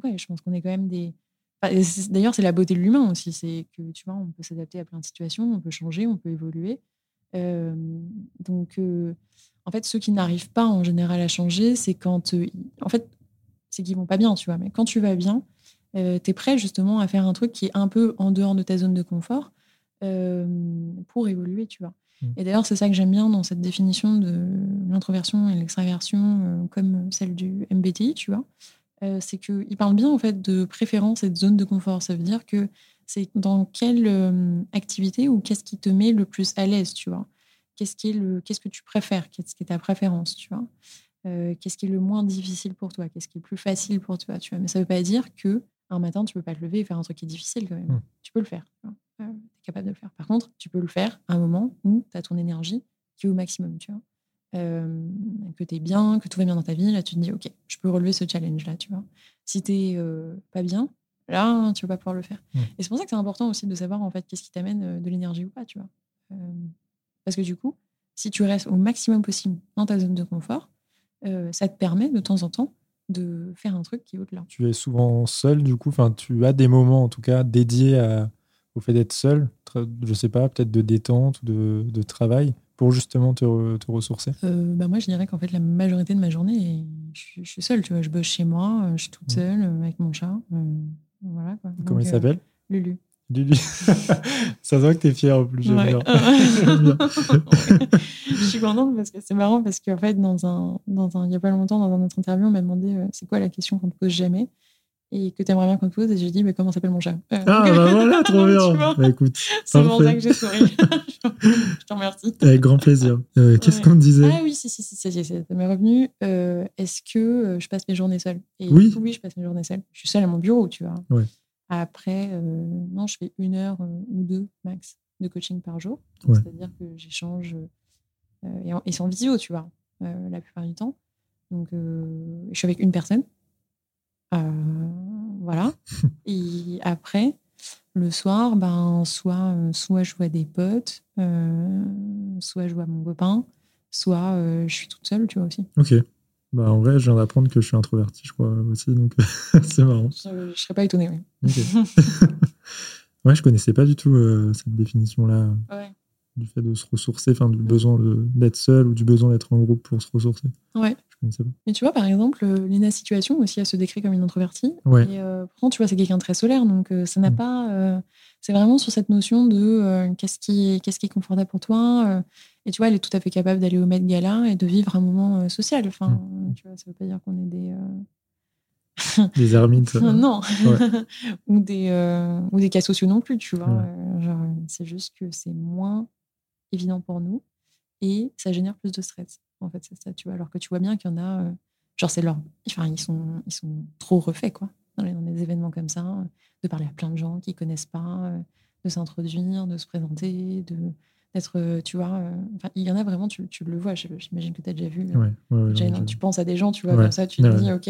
Ouais, je pense qu'on est quand même des. Enfin, D'ailleurs, c'est la beauté de l'humain aussi, c'est que, tu vois, on peut s'adapter à plein de situations, on peut changer, on peut évoluer. Euh, donc, euh, en fait, ceux qui n'arrivent pas en général à changer, c'est quand. euh, en fait, c'est qu'ils vont pas bien, tu vois. Mais quand tu vas bien, tu es prêt justement à faire un truc qui est un peu en dehors de ta zone de confort pour évoluer, tu vois. Mm. Et d'ailleurs, c'est ça que j'aime bien dans cette définition de l'introversion et l'extraversion, euh, comme celle du MBTI, tu vois. Euh, c'est qu'il parle bien en fait de préférence et de zone de confort. Ça veut dire que c'est dans quelle euh, activité ou qu'est-ce qui te met le plus à l'aise, tu vois? Qu'est-ce qui est le, qu'est-ce que tu préfères, qu'est-ce qui est ta préférence, tu vois? Euh, qu'est-ce qui est le moins difficile pour toi, qu'est-ce qui est le plus facile pour toi, tu vois? Mais ça veut pas dire que un matin tu peux pas te lever et faire un truc qui est difficile quand même. Mm. Tu peux le faire, tu es capable de le faire. Par contre, tu peux le faire à un moment où tu as ton énergie qui est au maximum, tu vois. Euh, que tu es bien, que tout va bien dans ta vie, là tu te dis ok, je peux relever ce challenge là, tu vois. Si tu n'es pas bien, là tu vas pas pouvoir le faire. Mm. Et c'est pour ça que c'est important aussi de savoir en fait qu'est-ce qui t'amène de l'énergie ou pas, tu vois. Euh, parce que du coup, si tu restes au maximum possible dans ta zone de confort, ça te permet de temps en temps de faire un truc qui est au-delà. Tu es souvent seul, du coup, enfin, tu as des moments en tout cas dédiés à- au fait d'être seul, je sais pas, peut-être de détente ou de, de travail, pour justement te, re- te ressourcer? Euh, bah moi, je dirais qu'en fait, la majorité de ma journée, je, suis- je suis seule. Tu vois, je bosse chez moi, euh, je suis toute Mm. seule euh, avec mon chat. euh, voilà quoi. Comment Donc, il s'appelle? Lulu. Lulu. Ça se voit que t'es fier en plus, j'aime Ouais. je suis contente parce que c'est marrant parce qu'en fait, dans un, dans un, il y a pas longtemps, dans notre interview, on m'a demandé euh, c'est quoi la question qu'on te pose jamais? Et que tu aimerais bien qu'on te pose. Et j'ai dit, mais comment s'appelle mon chat Euh, Ah, donc, bah voilà, trop bien. Bah, écoute, C'est pour ça que j'ai souri. je te remercie. avec grand plaisir. Euh, Qu'est-ce Ouais. qu'on disait Ah oui, si, si, si, y est, ça m'est revenu. Euh, Est-ce que euh, je passe mes journées seule? Et Oui. oui, je passe mes journées seule. Je suis seule à mon bureau, tu vois. Ouais. Après, euh, non, je fais une heure euh, ou deux max de coaching par jour. Ouais. C'est-à-dire que j'échange, et, et en visio, tu vois, la plupart du temps. Donc, je suis avec une personne. Euh, voilà. et après, le soir, ben, soit, euh, soit je vois des potes, euh, soit je vois mon copain, soit je suis toute seule, tu vois aussi. Ok. Bah, en vrai, je viens d'apprendre que je suis introverti, je crois aussi, donc c'est marrant. Je, je serais pas étonnée, oui. Ok. ouais, je connaissais pas du tout euh, cette définition-là Ouais. du fait de se ressourcer, enfin du besoin d'être seul ou du besoin d'être en groupe pour se ressourcer. Ouais. Je connaissais pas. Mais tu vois, par exemple, euh, Lena Situation aussi, elle se décrit comme une introvertie. Ouais. Et euh, pourtant, tu vois, c'est quelqu'un de très solaire. Donc, euh, ça n'a Mm. pas. euh, c'est vraiment sur cette notion de qu'est-ce qui, est- qu'est-ce qui est confortable pour toi. et tu vois, elle est tout à fait capable d'aller au Met Gala et de vivre un moment social. Enfin, Mm. tu vois, ça veut pas dire qu'on est des. Les ermites. non. Ouais. ou, des, ou des cas sociaux non plus, tu vois. Ouais. Genre, c'est juste que c'est moins évident pour nous et ça génère plus de stress. En fait, c'est ça, tu vois. Alors que tu vois bien qu'il y en a, euh, genre, c'est leur. Enfin, ils sont, ils sont trop refaits, quoi. Dans, les- dans des événements comme ça, euh, de parler à plein de gens qui connaissent pas, euh, de s'introduire, de se présenter, de d'être, tu vois. il y en a vraiment, tu, tu le vois, j'imagine que tu as déjà vu. Ouais, ouais, ouais, Déjà, non, non, je- tu penses à des gens, tu vois, Ouais. comme ça, tu te dis, ok,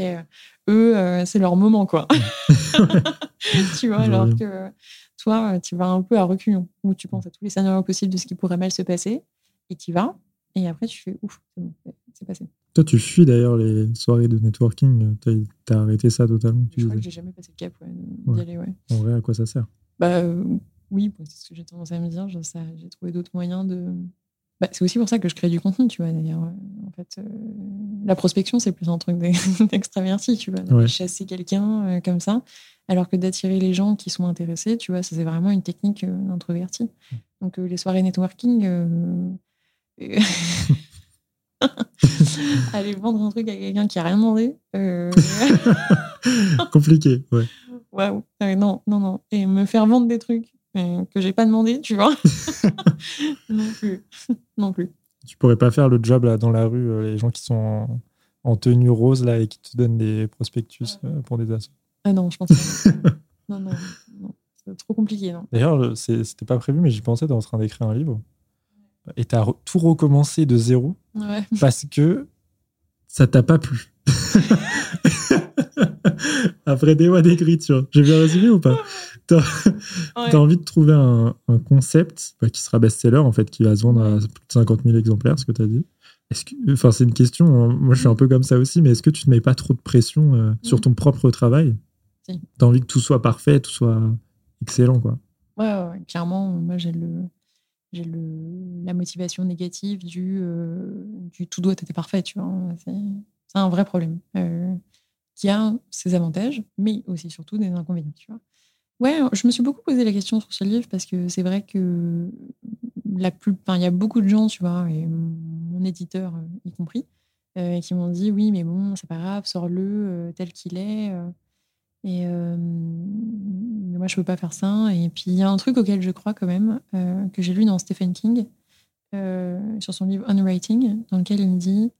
eux, c'est leur moment, quoi. tu vois, alors que toi, tu vas un peu à reculons, où tu penses à tous les scénarios possibles de ce qui pourrait mal se passer, et tu vas, et après, tu fais, ouf, c'est bon, c'est- c'est passé. Toi, tu fuis d'ailleurs les soirées de networking. T'as as arrêté ça totalement. tu Je crois que j'ai jamais passé le cap ouais, d'y Ouais. aller, ouais. En vrai, à quoi ça sert? Bah euh, oui, bah, c'est ce que j'ai tendance à me dire. J'ai trouvé d'autres moyens de. Bah, c'est aussi pour ça que je crée du contenu, tu vois. D'ailleurs, Euh, en fait, euh, la prospection, c'est plus un truc d'e- d'extraverti, tu vois. Ouais. Chasser quelqu'un euh, comme ça, alors que d'attirer les gens qui sont intéressés, tu vois, c'est vraiment une technique d'introverti. Donc euh, les soirées networking. aller vendre un truc à quelqu'un qui a rien demandé. euh, Compliqué, ouais. Waouh. Non, non, non. Et me faire vendre des trucs euh, que j'ai pas demandé, tu vois. non plus. non plus. Tu pourrais pas faire le job là dans la rue, euh, les gens qui sont en, en tenue rose là et qui te donnent des prospectus pour des assos. Ah non, je pense pas. non, non, non. C'est trop compliqué, non. D'ailleurs, c'était pas prévu, mais j'y pensais, t'es en train d'écrire un livre. Et t'as re- tout recommencé de zéro Ouais. parce que ça t'a pas plu. Après des mois d'écriture. J'ai bien résumé ou pas? T'as Ouais. envie de trouver un, un concept bah, qui sera best-seller, en fait, qui va se vendre à plus de 50 000 exemplaires, ce que t'as dit. Enfin, c'est une question, hein. moi je suis un peu comme ça aussi, mais est-ce que tu te mets pas trop de pression euh, sur Mhm. ton propre travail? Si. T'as envie que tout soit parfait, tout soit excellent, quoi. Ouais, ouais, ouais. clairement, moi j'ai le j'ai la motivation négative du euh, du tout doit être parfait, tu vois. C'est c'est un vrai problème euh, qui a ses avantages, mais aussi surtout des inconvénients, tu vois. Ouais, je me suis beaucoup posé la question sur ce livre parce que c'est vrai que la plus, il y a beaucoup de gens, tu vois, et mon éditeur euh, y compris, qui m'ont dit oui, mais bon, c'est pas grave, sors-le tel qu'il est. et euh, mais moi, je peux pas faire ça. Et puis, il y a un truc auquel je crois quand même, euh, que j'ai lu dans Stephen King, euh, sur son livre Unwriting, dans lequel il me dit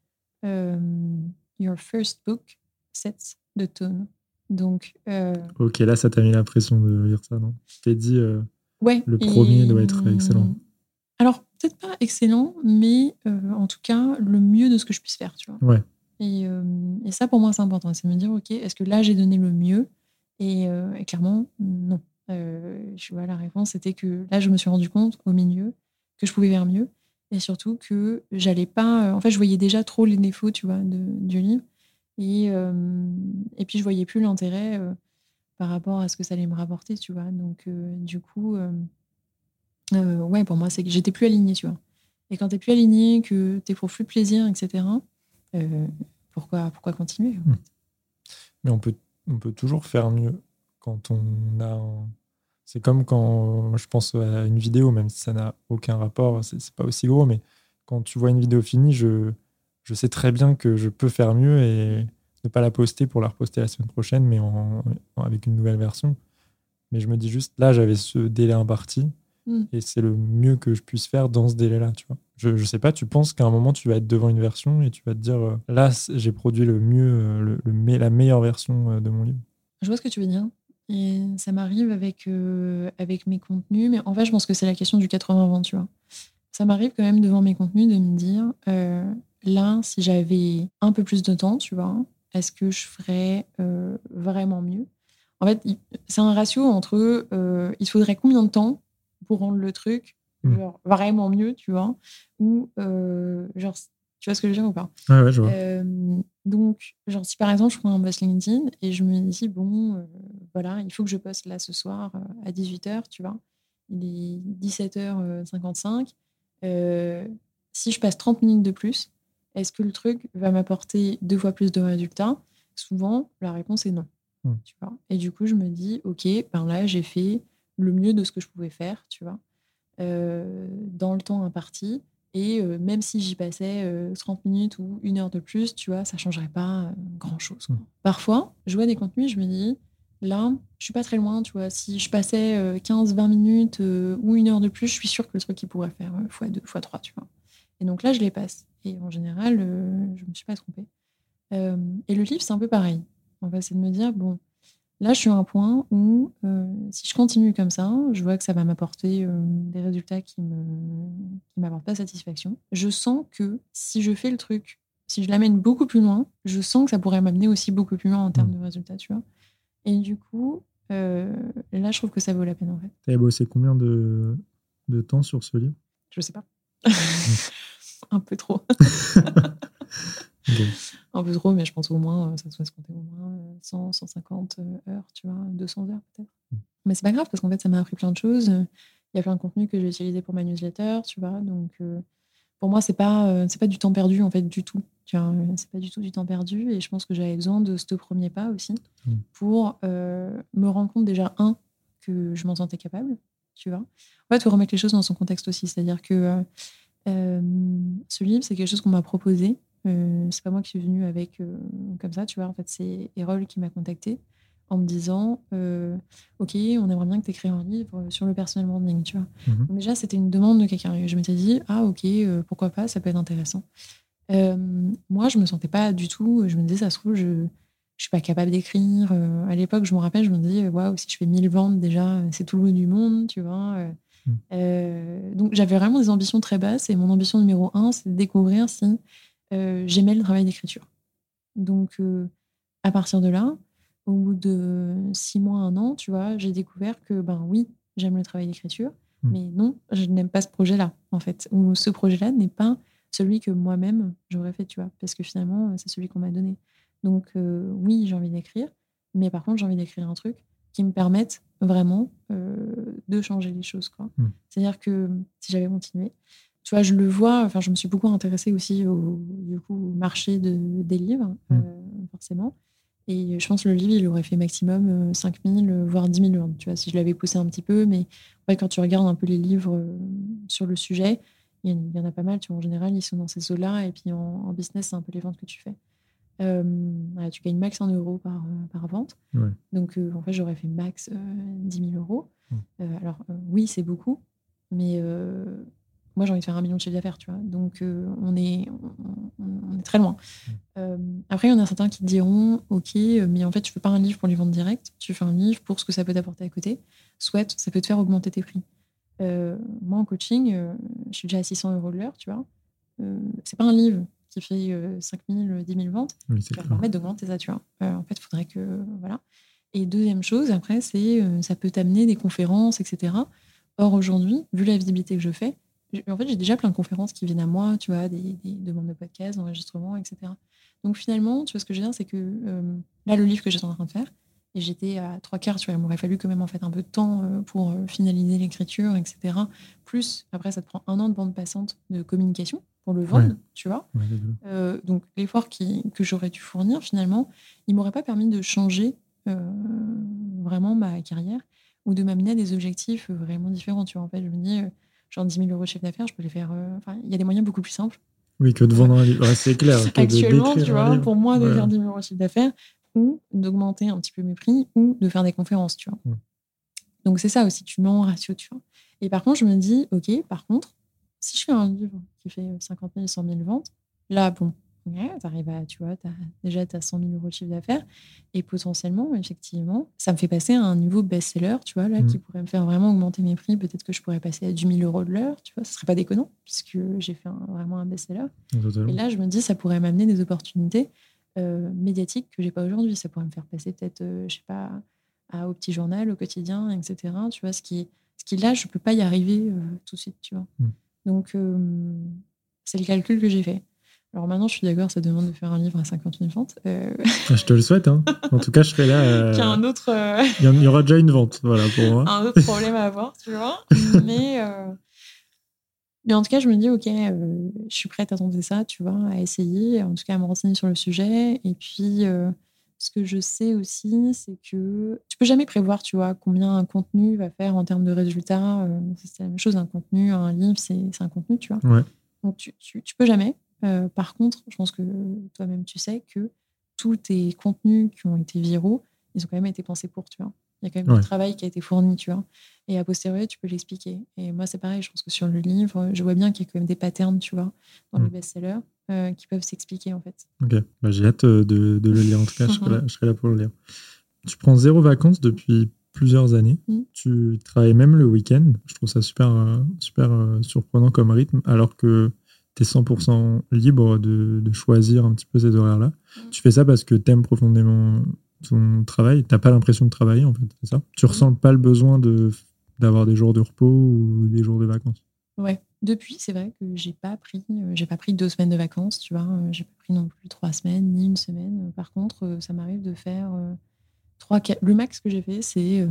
Your first book sets the tone. Donc, Ok, là, ça t'a mis l'impression de lire ça, non? Je t'ai dit, ouais. Le premier doit être excellent. Alors, peut-être pas excellent, mais en tout cas, le mieux de ce que je puisse faire, tu vois. Ouais. Et, euh, et ça, pour moi, c'est important. C'est me dire, OK, est-ce que là, j'ai donné le mieux? Et, euh, clairement, non. Euh, je vois, la réponse, c'était que là, je me suis rendu compte au milieu que je pouvais faire mieux. Et surtout que j'allais pas. En fait, je voyais déjà trop les défauts, tu vois, du livre. Et, et puis, je voyais plus l'intérêt par rapport à ce que ça allait me rapporter, tu vois. Donc, du coup, ouais, pour moi, c'est que j'étais plus alignée, tu vois. Et quand tu n'es plus aligné, que tu éprouves plus plaisir, etc., pourquoi, pourquoi continuer mmh. Mais on peut, on peut toujours faire mieux quand on a. C'est comme quand je pense à une vidéo, même si ça n'a aucun rapport, c'est pas aussi gros, mais quand tu vois une vidéo finie, je, je sais très bien que je peux faire mieux et ne pas la poster pour la reposter la semaine prochaine, mais en, avec une nouvelle version. Mais je me dis juste, là, j'avais ce délai imparti mm. et c'est le mieux que je puisse faire dans ce délai-là, tu vois. Je, ne sais pas, tu penses qu'à un moment, tu vas être devant une version et tu vas te dire, euh, là, j'ai produit le mieux, euh, le, la meilleure version euh, de mon livre. Je vois ce que tu veux dire. Et ça m'arrive avec, avec mes contenus, mais en fait, je pense que c'est la question du 80-20, tu vois. Ça m'arrive quand même devant mes contenus de me dire, là, si j'avais un peu plus de temps, tu vois, est-ce que je ferais euh, vraiment mieux? En fait, c'est un ratio entre il faudrait combien de temps pour rendre le truc genre, vraiment mieux, tu vois, ou euh, genre, tu vois ce que je veux dire ou pas? Ouais, ouais, je vois. donc, genre, si par exemple je prends un boss LinkedIn et je me dis, bon, voilà, il faut que je poste là ce soir à 18h, tu vois, il est 17h55. si je passe 30 minutes de plus, est-ce que le truc va m'apporter deux fois plus de résultats? Souvent, la réponse est non. Hmm. Tu vois et du coup, je me dis, OK, ben là, j'ai fait le mieux de ce que je pouvais faire, tu vois, euh, dans le temps imparti. Et euh, même si j'y passais 30 euh, minutes ou une heure de plus, tu vois, ça ne changerait pas grand-chose. Hmm. Parfois, je vois des contenus, je me dis, là, je suis pas très loin, tu vois. Si je passais 15-20 minutes ou une heure de plus, je suis sûre que le truc, il pourrait faire x2, x3, tu vois. Et donc là, je les passe. Et en général, euh, je ne me suis pas trompée. Euh, et le livre, c'est un peu pareil. En fait, c'est de me dire, bon, là, je suis à un point où, euh, si je continue comme ça, je vois que ça va m'apporter des résultats qui ne m'apportent pas satisfaction. Je sens que si je fais le truc, si je l'amène beaucoup plus loin, je sens que ça pourrait m'amener aussi beaucoup plus loin en termes mmh. de résultats, tu vois. Et du coup, là, je trouve que ça vaut la peine, en fait. Tu as bossé combien de, de temps sur ce livre? Je sais pas. un peu trop. Un peu trop, mais je pense au moins, euh, ça doit se compter au moins 100, euh, 150 euh, heures, tu vois, 200 heures peut-être. Mm. Mais c'est pas grave parce qu'en fait, ça m'a appris plein de choses. Il y a plein de contenus que j'ai utilisé pour ma newsletter, tu vois. Donc, pour moi, c'est pas, c'est pas du temps perdu, en fait, du tout. Tu vois, c'est pas du tout du temps perdu. Et je pense que j'avais besoin de ce premier pas aussi mm. pour me rendre compte déjà, un, que je m'en sentais capable, tu vois. En fait, il faut remettre les choses dans son contexte aussi. C'est-à-dire que ce livre, c'est quelque chose qu'on m'a proposé. Euh, c'est pas moi qui suis venue avec euh, comme ça, tu vois. En fait, c'est Erol qui m'a contacté en me disant Ok, on aimerait bien que tu écris un livre sur le personal branding, tu vois. Mhm. Donc, déjà, c'était une demande de quelqu'un. Je m'étais dit Ah, ok, pourquoi pas, ça peut être intéressant. moi, je me sentais pas du tout. Je me disais Ça se trouve, je, je suis pas capable d'écrire. à l'époque, je me rappelle, je me disais Waouh, si je fais 1000 ventes, déjà, c'est tout le monde du monde, tu vois. Mm. Euh, donc j'avais vraiment des ambitions très basses et mon ambition numéro un, c'est de découvrir si euh, j'aimais le travail d'écriture. Donc euh, à partir de là, au bout de six mois, un an, tu vois, j'ai découvert que ben oui, j'aime le travail d'écriture, mm. mais non, je n'aime pas ce projet-là, en fait. Ou ce projet-là n'est pas celui que moi-même j'aurais fait, tu vois, parce que finalement, c'est celui qu'on m'a donné. Donc oui, j'ai envie d'écrire, mais par contre, j'ai envie d'écrire un truc qui me permettent vraiment euh, de changer les choses. Quoi. Hmm. C'est-à-dire que si j'avais continué, tu vois, je le vois, enfin, je me suis beaucoup intéressée aussi au, du coup, au marché de, des livres, hmm. euh, forcément. Et je pense que le livre, il aurait fait maximum 5 euh, 000, voire 10 000 euros, tu vois, si je l'avais poussé un petit peu. Mais ouais, quand tu regardes un peu les livres sur le sujet, il y, en a pas mal, tu vois, en général, ils sont dans ces eaux-là. Et puis en, en business, c'est un peu les ventes que tu fais. Euh, tu gagnes max 1 euro par, euh, par vente. Donc, euh, en fait, j'aurais fait max 10 000 euros. alors, oui, c'est beaucoup, mais moi, j'ai envie de faire un million de chiffre d'affaires, tu vois. Donc, on, est, on, est très loin. après, il y en a certains qui diront, OK, mais en fait, tu fais pas un livre pour les vendre direct, tu fais un livre pour ce que ça peut t'apporter à côté. Soit ça peut te faire augmenter tes prix. moi, en coaching, je suis déjà à 600 euros de l'heure, tu vois. c'est pas un livre qui fait 5 000, 10 000 ventes, oui, qui va permettre d'augmenter ça, tu vois. Euh, en fait, il faudrait que. Voilà. Et deuxième chose, après, c'est euh, ça peut t'amener des conférences, etc. Or, aujourd'hui, vu la visibilité que je fais, en fait, j'ai déjà plein de conférences qui viennent à moi, tu vois, des, demandes de podcasts, d'enregistrements, etc. Donc finalement, tu vois ce que je veux dire, c'est que euh, là, le livre que j'étais en train de faire, et j'étais à trois quarts, tu vois, il m'aurait fallu quand même en fait un peu de temps euh, pour euh, finaliser l'écriture, etc. Plus, après, ça te prend un an de bande passante de communication pour le vendre, Ouais. tu vois. Ouais. Euh, donc l'effort que j'aurais dû fournir, finalement, il m'aurait pas permis de changer euh, vraiment ma carrière ou de m'amener à des objectifs vraiment différents, tu vois. En fait, je me dis, genre 10 000 euros de chiffre d'affaires, je peux les faire... euh, Enfin, il y a des moyens beaucoup plus simples Oui, que de vendre un livre. Ouais, c'est clair. actuellement, tu vois, pour moi, de Ouais. faire 10 000 euros de chiffre d'affaires ou d'augmenter un petit peu mes prix ou de faire des conférences, tu vois. Mm. Donc, c'est ça aussi, tu mets en ratio, tu vois. Et par contre, je me dis, OK, par contre, si je fais un livre qui fait 50 000, 100 000 ventes, là, bon, ouais, t'arrives à, tu vois, as, déjà, tu as 100 000 euros de chiffre d'affaires et potentiellement, effectivement, ça me fait passer à un niveau best-seller, tu vois, là, Mm. qui pourrait me faire vraiment augmenter mes prix. Peut-être que je pourrais passer à 10 000 euros de l'heure, tu vois, ce serait pas déconnant puisque j'ai fait un- vraiment un best-seller. Totalement. Et là, je me dis, ça pourrait m'amener des opportunités euh, médiatiques que j'ai pas aujourd'hui. Ça pourrait me faire passer peut-être, euh, je sais pas, à, au petit journal, au quotidien, etc. Tu vois, ce qui, ce qui là, je peux pas y arriver euh, tout de suite, tu vois. Mm. Donc, euh, c'est le calcul que j'ai fait. Alors maintenant, je suis d'accord, ça demande de faire un livre à 50 000 ventes. Euh, Ah, Je te le souhaite. Hein. En tout cas, je serai là. euh, qui a un autre, euh, Il y il y aura déjà une vente, voilà, pour moi. un autre problème à avoir, tu vois. Mais, mais en tout cas, je me dis, OK, je suis prête à tenter ça, tu vois, à essayer, en tout cas à me renseigner sur le sujet. Et puis, ce que je sais aussi, c'est que tu peux jamais prévoir, tu vois, combien un contenu va faire en termes de résultats. C'est la même chose, un contenu, un livre, c'est c'est un contenu, tu vois. Ouais. Donc, tu, tu, tu peux jamais. Euh, par contre, je pense que toi-même, tu sais que tous tes contenus qui ont été viraux, ils ont quand même été pensés pour, tu vois. Il y a quand même Ouais. du travail qui a été fourni, tu vois. Et a posteriori, tu peux l'expliquer. Et moi, c'est pareil, je pense que sur le livre, je vois bien qu'il y a quand même des patterns, tu vois, dans Mm. les best-sellers, euh, qui peuvent s'expliquer, en fait. Ok, bah, j'ai hâte euh, de, de le lire. En tout cas, je serai, là, je serai là pour le lire. Tu prends zéro vacances depuis plusieurs années. Mm. Tu travailles même le week-end. Je trouve ça super, super surprenant comme rythme, alors que tu es 100% libre de, de choisir un petit peu ces horaires-là. Mm. Tu fais ça parce que tu aimes profondément ton travail. Tu pas l'impression de travailler, en fait, c'est ça? Tu ressens pas le besoin de d'avoir des jours de repos ou des jours de vacances? Ouais. Depuis, c'est vrai que j'ai pas pris, euh, j'ai pas pris deux semaines de vacances, tu vois. euh, j'ai pas pris non plus trois semaines ni une semaine. Euh, Par contre, euh, ça m'arrive de faire trois, quatre. Le max que j'ai fait, c'est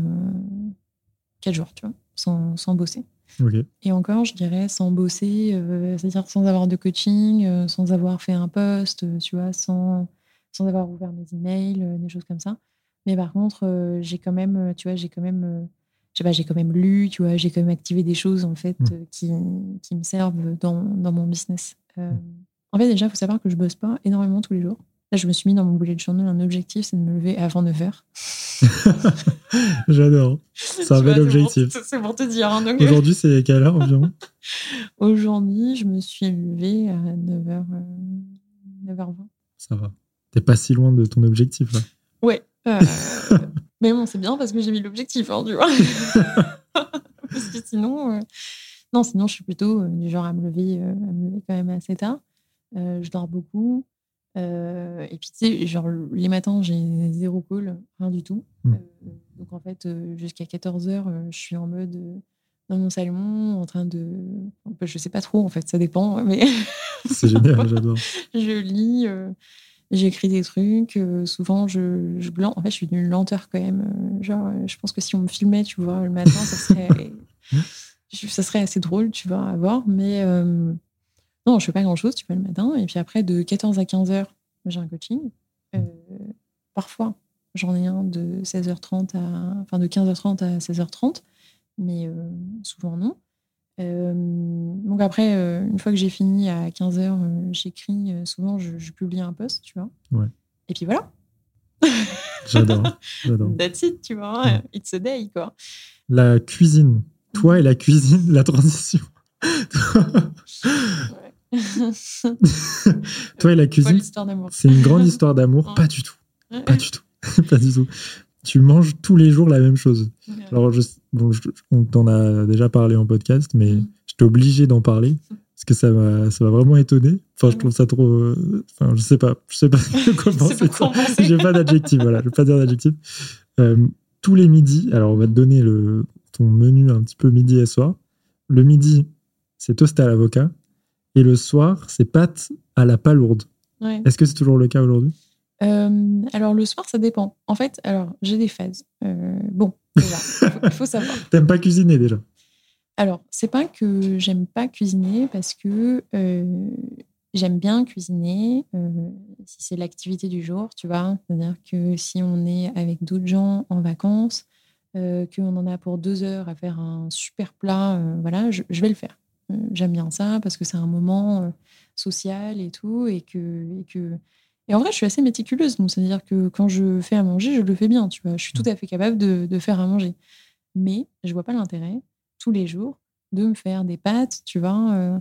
quatre jours, tu vois, sans, sans bosser. Ok. Et encore, je dirais sans bosser, euh, c'est-à-dire sans avoir de coaching, euh, sans avoir fait un post, euh, tu vois, sans, sans avoir ouvert mes emails, des choses comme ça. Mais par contre, j'ai quand même, tu vois, j'ai quand même, je sais pas, j'ai quand même lu, tu vois, j'ai quand même activé des choses en fait Mm. euh, qui, qui me servent dans, dans mon business. Euh, Mm. En fait, déjà, il faut savoir que je bosse pas énormément tous les jours. Là, je me suis mis dans mon bullet journal un objectif, c'est de me lever avant 9 heures. J'adore. C'est un bel objectif. C'est pour te dire. hein, euh, Aujourd'hui, c'est quelle heure environ Aujourd'hui, je me suis levée à 9h, 9h20. Ça va. T'es pas si loin de ton objectif, là. Ouais. euh, mais bon, c'est bien parce que j'ai mis l'objectif, hein, tu vois. parce que sinon, euh, non, sinon, je suis plutôt euh, du genre à me lever, euh, à me lever quand même assez tard. Euh, je dors beaucoup. Euh, et puis, tu sais, genre, les matins, j'ai zéro call, rien du tout. Mm. Euh, donc, en fait, euh, jusqu'à 14h, je suis en mode dans mon salon, en train de. Je sais pas trop, en fait, ça dépend, mais. C'est génial, j'adore. je lis, j'écris des trucs. souvent, je, je En fait, je suis d'une lenteur quand même. genre, je pense que si on me filmait, tu vois, le matin, ça serait, ça serait assez drôle, tu vois, à voir. Mais non, je fais pas grand-chose, tu vois, le matin. Et puis après, de 14 à 15 heures, j'ai un coaching. Euh, parfois, j'en ai un de 16h30 à... Enfin, de 15h30 à 16h30. Mais euh, souvent, non. Euh, donc après, une fois que j'ai fini à 15h, j'écris, souvent je, je publie un post, tu vois. Ouais. Et puis voilà, J'adore. J'adore. that's it, tu vois. Ouais. It's a day, quoi. La cuisine. Toi et la cuisine, la transition. Toi et la cuisine, c'est une grande histoire d'amour. Pas du tout. Pas du tout. Pas du tout. Tu manges tous les jours la même chose. Alors, je, bon, je- on t'en a déjà parlé en podcast, mais Mm. j'étais obligé d'en parler parce que ça m'a, ça m'a vraiment étonné. Enfin, je trouve ça trop. euh, Enfin, je sais pas. Je sais pas quoi C'est ça. J'ai pas d'adjectif, voilà. Je vais pas dire d'adjectif. Euh, tous les midis, alors on va te donner le, ton menu un petit peu midi et soir. Le midi, c'est toast à l'avocat. Et le soir, c'est pâtes à la palourde. Ouais. Est-ce que c'est toujours le cas aujourd'hui? Euh, alors le soir, ça dépend. En fait, alors j'ai des phases. Euh, bon, déjà, il faut, faut savoir. T'aimes pas cuisiner déjà? Alors, c'est pas que j'aime pas cuisiner parce que euh, j'aime bien cuisiner si c'est l'activité du jour, tu vois. C'est-à-dire que si on est avec d'autres gens en vacances, qu'on en a pour deux heures à faire un super plat, voilà, je, je vais le faire. J'aime bien ça parce que c'est un moment euh, social et tout, et que, et que et en vrai, je suis assez méticuleuse. Donc, c'est-à-dire que quand je fais à manger, je le fais bien, tu vois. Je suis tout à fait capable de, de faire à manger. Mais je vois pas l'intérêt tous les jours de me faire des pâtes, tu vois, euh,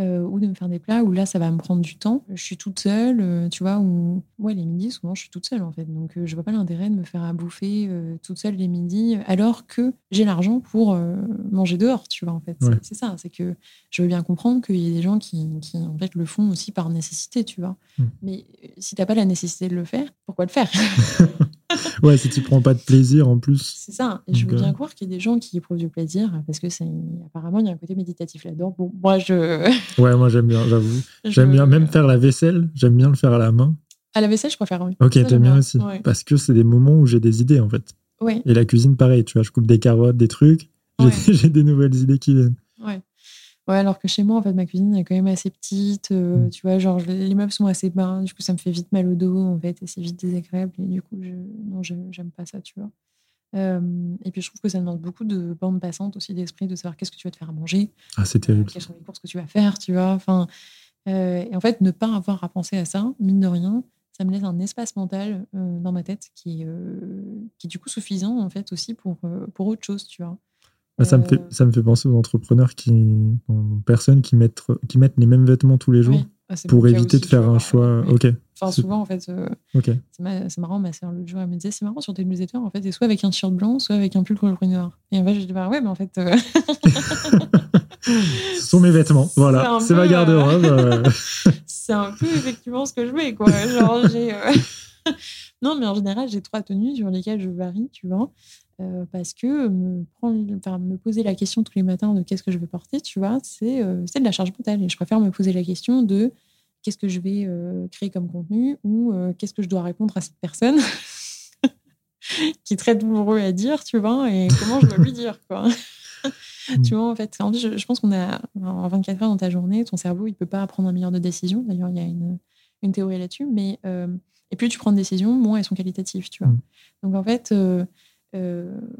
euh, ou de me faire des plats où là, ça va me prendre du temps. Je suis toute seule, euh, tu vois, ou ouais, les midis, souvent, je suis toute seule en fait. Donc, euh, je vois pas l'intérêt de me faire à bouffer toute seule les midis, alors que j'ai l'argent pour manger dehors, tu vois, en fait. C'est- Ouais. C'est ça, c'est que je veux bien comprendre qu'il y a des gens qui, qui, en fait, le font aussi par nécessité, tu vois. Mm. Mais si t'as pas la nécessité de le faire, pourquoi le faire? Ouais, si tu prends pas de plaisir en plus. C'est ça. Et je veux Donc, euh, bien croire qu'il y a des gens qui éprouvent du plaisir parce que c'est apparemment il y a un côté méditatif là-dedans. Bon, moi je Ouais, moi j'aime bien, j'avoue. je- J'aime bien même faire la vaisselle, j'aime bien le faire à la main. à la vaisselle, je préfère. Oui. Ok, t'aimes bien aussi. Ouais. Parce que c'est des moments où j'ai des idées en fait. Ouais, Et la cuisine, pareil, tu vois, je coupe des carottes, des trucs, j'ai Ouais. j'ai des nouvelles idées qui viennent. Ouais. Alors que chez moi, en fait, ma cuisine est quand même assez petite. euh, Mm. Tu vois, genre, les meubles sont assez bas. Du coup, ça me fait vite mal au dos, en fait, et c'est vite désagréable. Et du coup, je... non, j'aime pas ça, tu vois. Euh, et puis, je trouve que ça demande beaucoup de bande passante aussi d'esprit, de savoir qu'est-ce que tu vas te faire à manger. Ah, c'est Euh, terrible. quelles sont les courses que tu vas faire, tu vois. Enfin, euh, et en fait, ne pas avoir à penser à ça, mine de rien, ça me laisse un espace mental dans ma tête qui est, qui est du coup suffisant, en fait, aussi pour, pour autre chose, tu vois. Bah, ça, me Euh, fait, ça me fait penser aux entrepreneurs qui, aux personnes qui mettent, qui mettent les mêmes vêtements tous les jours oui. Ah, pour éviter aussi, de faire un choix. Oui. Ok, Enfin, souvent, en fait, euh, c'est ma- c'est marrant, ma soeur l'autre jour, elle me disait c'est marrant sur tes newsletters, en fait, c'est soit avec un t-shirt blanc, soit avec un pull coloris noir. Et en fait, je dis bah ouais, mais en fait, euh, Ce sont mes vêtements. Voilà, c'est ma garde-robe. euh. c'est un peu effectivement ce que je fais, quoi. Genre, j'ai. euh, non, mais en général, j'ai trois tenues sur lesquelles je varie, tu vois. Euh, parce que me, prendre, enfin, me poser la question tous les matins de qu'est-ce que je vais porter, tu vois, c'est euh, de la charge mentale. Et je préfère me poser la question de qu'est-ce que je vais euh, créer comme contenu ou euh, qu'est-ce que je dois répondre à cette personne qui est très douloureux à dire, tu vois, et comment je dois lui dire, quoi. tu vois, en fait, en fait, je, je pense qu'on a en 24 heures dans ta journée, ton cerveau, il peut pas prendre un milliard de décisions. D'ailleurs, il y a une, une théorie là-dessus. Mais et plus tu prends de décisions, moins elles sont qualitatives, tu vois. Mm. Donc en fait,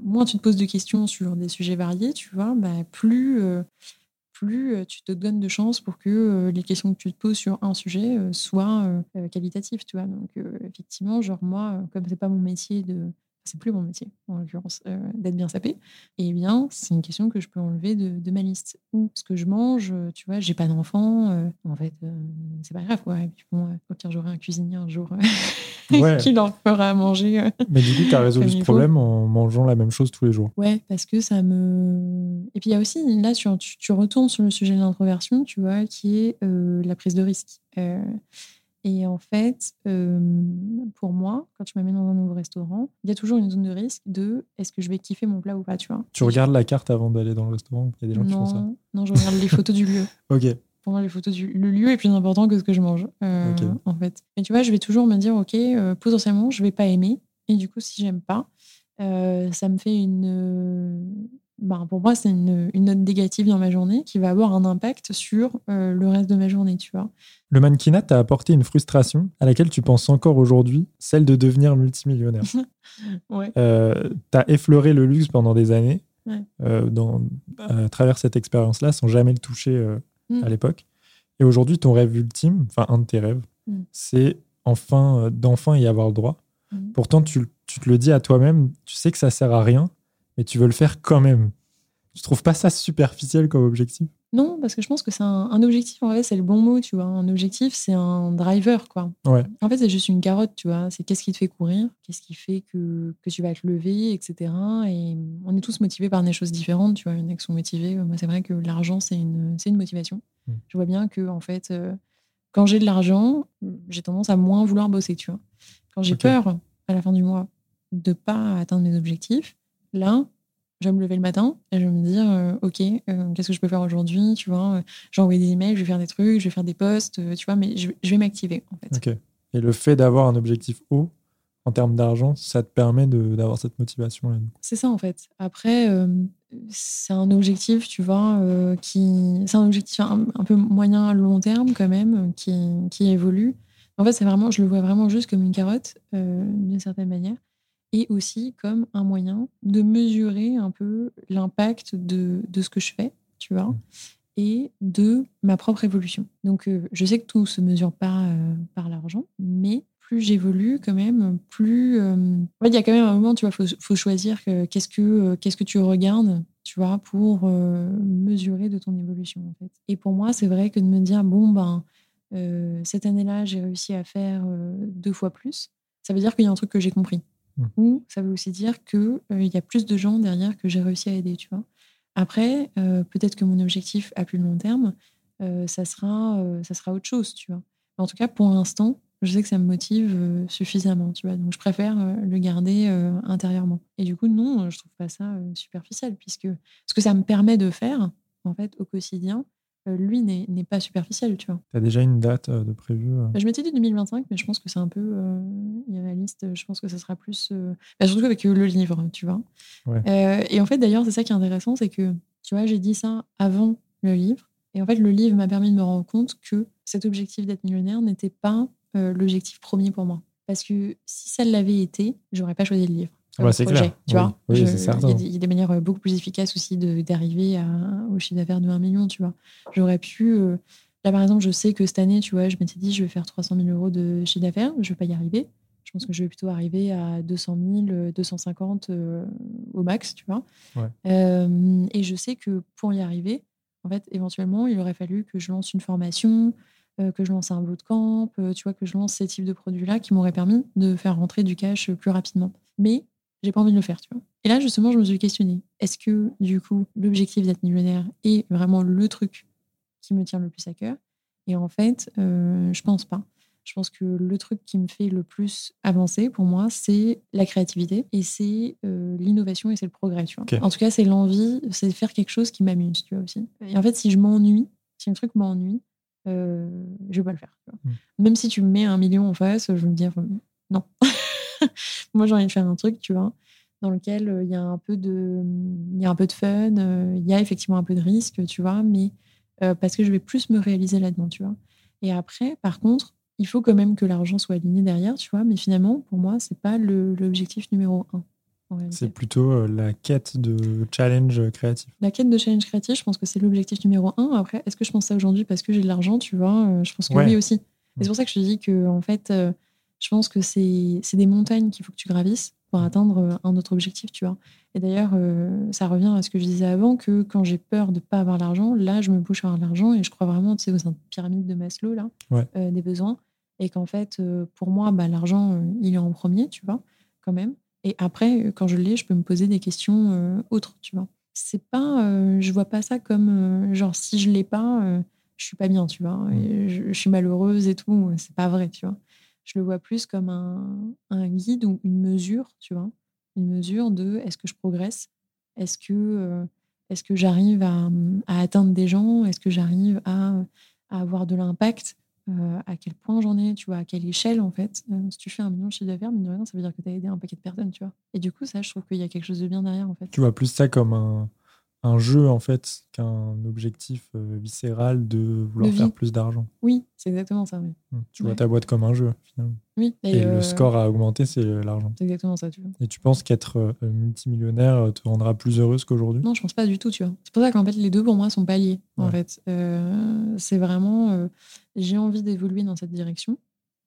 moins tu te poses de questions sur des sujets variés, tu vois, bah, plus euh, plus euh, tu te donnes de chance pour que euh, les questions que tu te poses sur un sujet euh, soient euh, euh, qualitatives, tu vois. Donc euh, effectivement, genre moi, euh, comme c'est pas mon métier de c'est plus mon métier, en l'occurrence, euh, d'être bien sapé, eh bien, c'est une question que je peux enlever de, de ma liste. Ou ce que je mange, euh, tu vois, j'ai pas d'enfant, euh, en fait, euh, c'est pas grave, quoi. Et puis bon, au pire, j'aurai un cuisinier un jour Ouais. qui leur fera à manger. Mais du coup, tu as résolu ce problème en mangeant la même chose tous les jours. Ouais, parce que ça me. Et puis il y a aussi, là, tu, tu retournes sur le sujet de l'introversion, tu vois, qui est la prise de risque. Et en fait, euh, pour moi, quand tu m'amènes dans un nouveau restaurant, il y a toujours une zone de risque de est-ce que je vais kiffer mon plat ou pas, tu vois? Tu regardes la carte avant d'aller dans le restaurant Il y a des gens qui font ça? Non, non, je regarde les photos du lieu. Ok. Pour moi, les photos du le lieu est plus important que ce que je mange, euh, en fait. Mais tu vois, je vais toujours me dire, ok, euh, potentiellement, je vais pas aimer. Et du coup, si j'aime pas, ça me fait une. Ben, pour moi, c'est une, une note négative dans ma journée qui va avoir un impact sur euh, le reste de ma journée, tu vois. Le mannequinat t'a apporté une frustration à laquelle tu penses encore aujourd'hui, celle de devenir multimillionnaire. Ouais. Euh, t'as effleuré le luxe pendant des années Ouais. euh, dans, à travers cette expérience-là sans jamais le toucher euh, Mm. à l'époque. Et aujourd'hui, ton rêve ultime, enfin un de tes rêves, Mm. c'est enfin d'enfin y avoir le droit. Mm. Pourtant, tu, tu te le dis à toi-même, tu sais que ça sert à rien, mais tu veux le faire quand même. Tu trouves pas ça superficiel comme objectif? Non, parce que je pense que c'est un, un objectif, en vrai, c'est le bon mot, tu vois. Un objectif, c'est un driver, quoi. Ouais. En fait, c'est juste une carotte, tu vois. C'est qu'est-ce qui te fait courir, qu'est-ce qui fait que, que tu vas te lever, etc. Et on est tous motivés par des choses différentes, tu vois. Il y en a qui sont motivés. Moi, c'est vrai que l'argent, c'est une, une motivation. Mm. Je vois bien que, en fait, euh, quand j'ai de l'argent, j'ai tendance à moins vouloir bosser, tu vois. Quand j'ai peur, à la fin du mois, de pas atteindre mes objectifs, là, je vais me lever le matin et je vais me dire, euh, OK, euh, qu'est-ce que je peux faire aujourd'hui Tu vois, euh, j'ai envoyé des emails, je vais faire des trucs, je vais faire des posts, tu vois, mais je, je vais m'activer, en fait. Ok. Et le fait d'avoir un objectif haut en termes d'argent, ça te permet de- d'avoir cette motivation-là. C'est ça, en fait. Après, euh, c'est un objectif, tu vois, qui. C'est un objectif un, un peu moyen, long terme, quand même, qui, qui évolue. En fait, c'est vraiment, je le vois vraiment juste comme une carotte, d'une certaine manière, et aussi comme un moyen de mesurer un peu l'impact de, de ce que je fais, tu vois, et de ma propre évolution. Donc, euh, je sais que tout se mesure pas euh, par l'argent, mais plus j'évolue quand même, plus... euh, En fait, il y a quand même un moment, tu vois, faut, faut choisir que- qu'est-ce que euh, qu'est-ce que tu regardes, tu vois, pour mesurer de ton évolution, en fait. Et pour moi, c'est vrai que de me dire, bon, ben, cette année-là, j'ai réussi à faire deux fois plus, ça veut dire qu'il y a un truc que j'ai compris. Ou ça veut aussi dire qu'il il y a plus de gens derrière que j'ai réussi à aider, tu vois. Après, euh, peut-être que mon objectif à plus long terme, euh, ça, sera, euh, ça sera autre chose, tu vois. En tout cas, pour l'instant, je sais que ça me motive euh, suffisamment, tu vois. Donc, je préfère euh, le garder euh, intérieurement. Et du coup, non, je trouve pas ça euh, superficiel, puisque ce que ça me permet de faire, en fait, au quotidien, euh, lui n'est n'est pas superficiel, tu vois. Tu as déjà une date euh, de prévue euh, Bah, Je m'étais dit 2025, mais je pense que c'est un peu euh, irréaliste. Je pense que ça sera plus. euh, bah, surtout avec euh, le livre, tu vois. Ouais. Euh, et en fait, d'ailleurs, c'est ça qui est intéressant, c'est que, tu vois, j'ai dit ça avant le livre. Et en fait, le livre m'a permis de me rendre compte que cet objectif d'être millionnaire n'était pas euh, l'objectif premier pour moi. Parce que si ça l'avait été, j'aurais pas choisi le livre. Ah bah, c'est clair. Tu Oui, vois oui, Je-. Il y, a des- il y a des manières euh, beaucoup plus efficaces aussi d'arriver au chiffre d'affaires de 1 million, tu vois. J'aurais pu. euh, Là, par exemple, je sais que cette année, tu vois, je m'étais dit, je vais faire 300 000 euros de chiffre d'affaires. Je vais pas y arriver. Je pense que je vais plutôt arriver à 200 000, euh, 250 euh, au max, tu vois. Ouais. Euh, et je sais que pour y arriver, en fait, éventuellement, il aurait fallu que je lance une formation, que je lance un bootcamp, tu vois, que je lance ces types de produits-là qui m'auraient permis de faire rentrer du cash plus rapidement. Mais j'ai pas envie de le faire, tu vois. Et là, justement, je me suis questionnée. Est-ce que, du coup, l'objectif d'être millionnaire est vraiment le truc qui me tient le plus à cœur? Et en fait, euh, je pense pas. Je pense que le truc qui me fait le plus avancer pour moi, c'est la créativité et c'est euh, l'innovation et c'est le progrès. Tu vois. En tout cas, c'est l'envie, c'est de faire quelque chose qui m'amuse, tu vois aussi. Et en fait, si je m'ennuie, si un truc m'ennuie, euh, je vais pas le faire. tu vois. Mm. Même si tu me mets un million en face, je vais me dire non. Moi, j'ai envie de faire un truc, tu vois, dans lequel euh, il y a un peu de, il y a un peu de fun, euh, il y a effectivement un peu de risque, tu vois, mais euh, parce que je vais plus me réaliser là-dedans, tu vois. Et après, par contre, il faut quand même que l'argent soit aligné derrière, tu vois, mais finalement, pour moi, c'est pas l'objectif numéro un. C'est plutôt la quête de challenge créatif. La quête de challenge créatif, je pense que c'est l'objectif numéro un. Après, est-ce que je pense ça aujourd'hui parce que j'ai de l'argent, tu vois Je pense que Ouais. oui aussi. Et c'est pour ça que je te dis que, en fait, je pense que c'est des montagnes qu'il faut que tu gravisses pour atteindre euh, un autre objectif, tu vois. Et d'ailleurs, euh, ça revient à ce que je disais avant, que quand j'ai peur de ne pas avoir l'argent, là, je me bouge à avoir l'argent et je crois vraiment, tu sais, aux pyramide de Maslow, là, Ouais. euh, des besoins. Et qu'en fait, euh, pour moi, bah, l'argent, il est en premier, tu vois, quand même. Et après, quand je l'ai, je peux me poser des questions autres, tu vois. C'est pas, je vois pas ça comme genre si je l'ai pas, je suis pas bien, tu vois. Et je, je suis malheureuse et tout. C'est pas vrai, tu vois. Je le vois plus comme un, guide ou une mesure, tu vois? Une mesure de est-ce que je progresse? Est-ce que, euh, est-ce que j'arrive à, à atteindre des gens? Est-ce que j'arrive à, à avoir de l'impact? Euh, À quel point j'en ai Tu vois, à quelle échelle en fait? Euh, Si tu fais un million de chiffre d'affaires, mine de rien, ça veut dire que tu as aidé un paquet de personnes, tu vois? Et du coup, ça, je trouve qu'il y a quelque chose de bien derrière en fait. Tu vois plus ça comme un, un jeu en fait qu'un objectif euh, viscéral de vouloir De faire plus d'argent. Oui, c'est exactement ça. Oui, Hmm. Tu vois Ouais. ta boîte comme un jeu finalement. oui. Et, euh, le score à augmenter, c'est euh, l'argent. C'est exactement ça, tu vois. Et tu penses qu'être euh, multimillionnaire euh, te rendra plus heureuse qu'aujourd'hui? Non, je pense pas du tout, tu vois. C'est pour ça qu'en fait, les deux pour moi sont pas liés. En fait, Euh, c'est vraiment, euh, j'ai envie d'évoluer dans cette direction,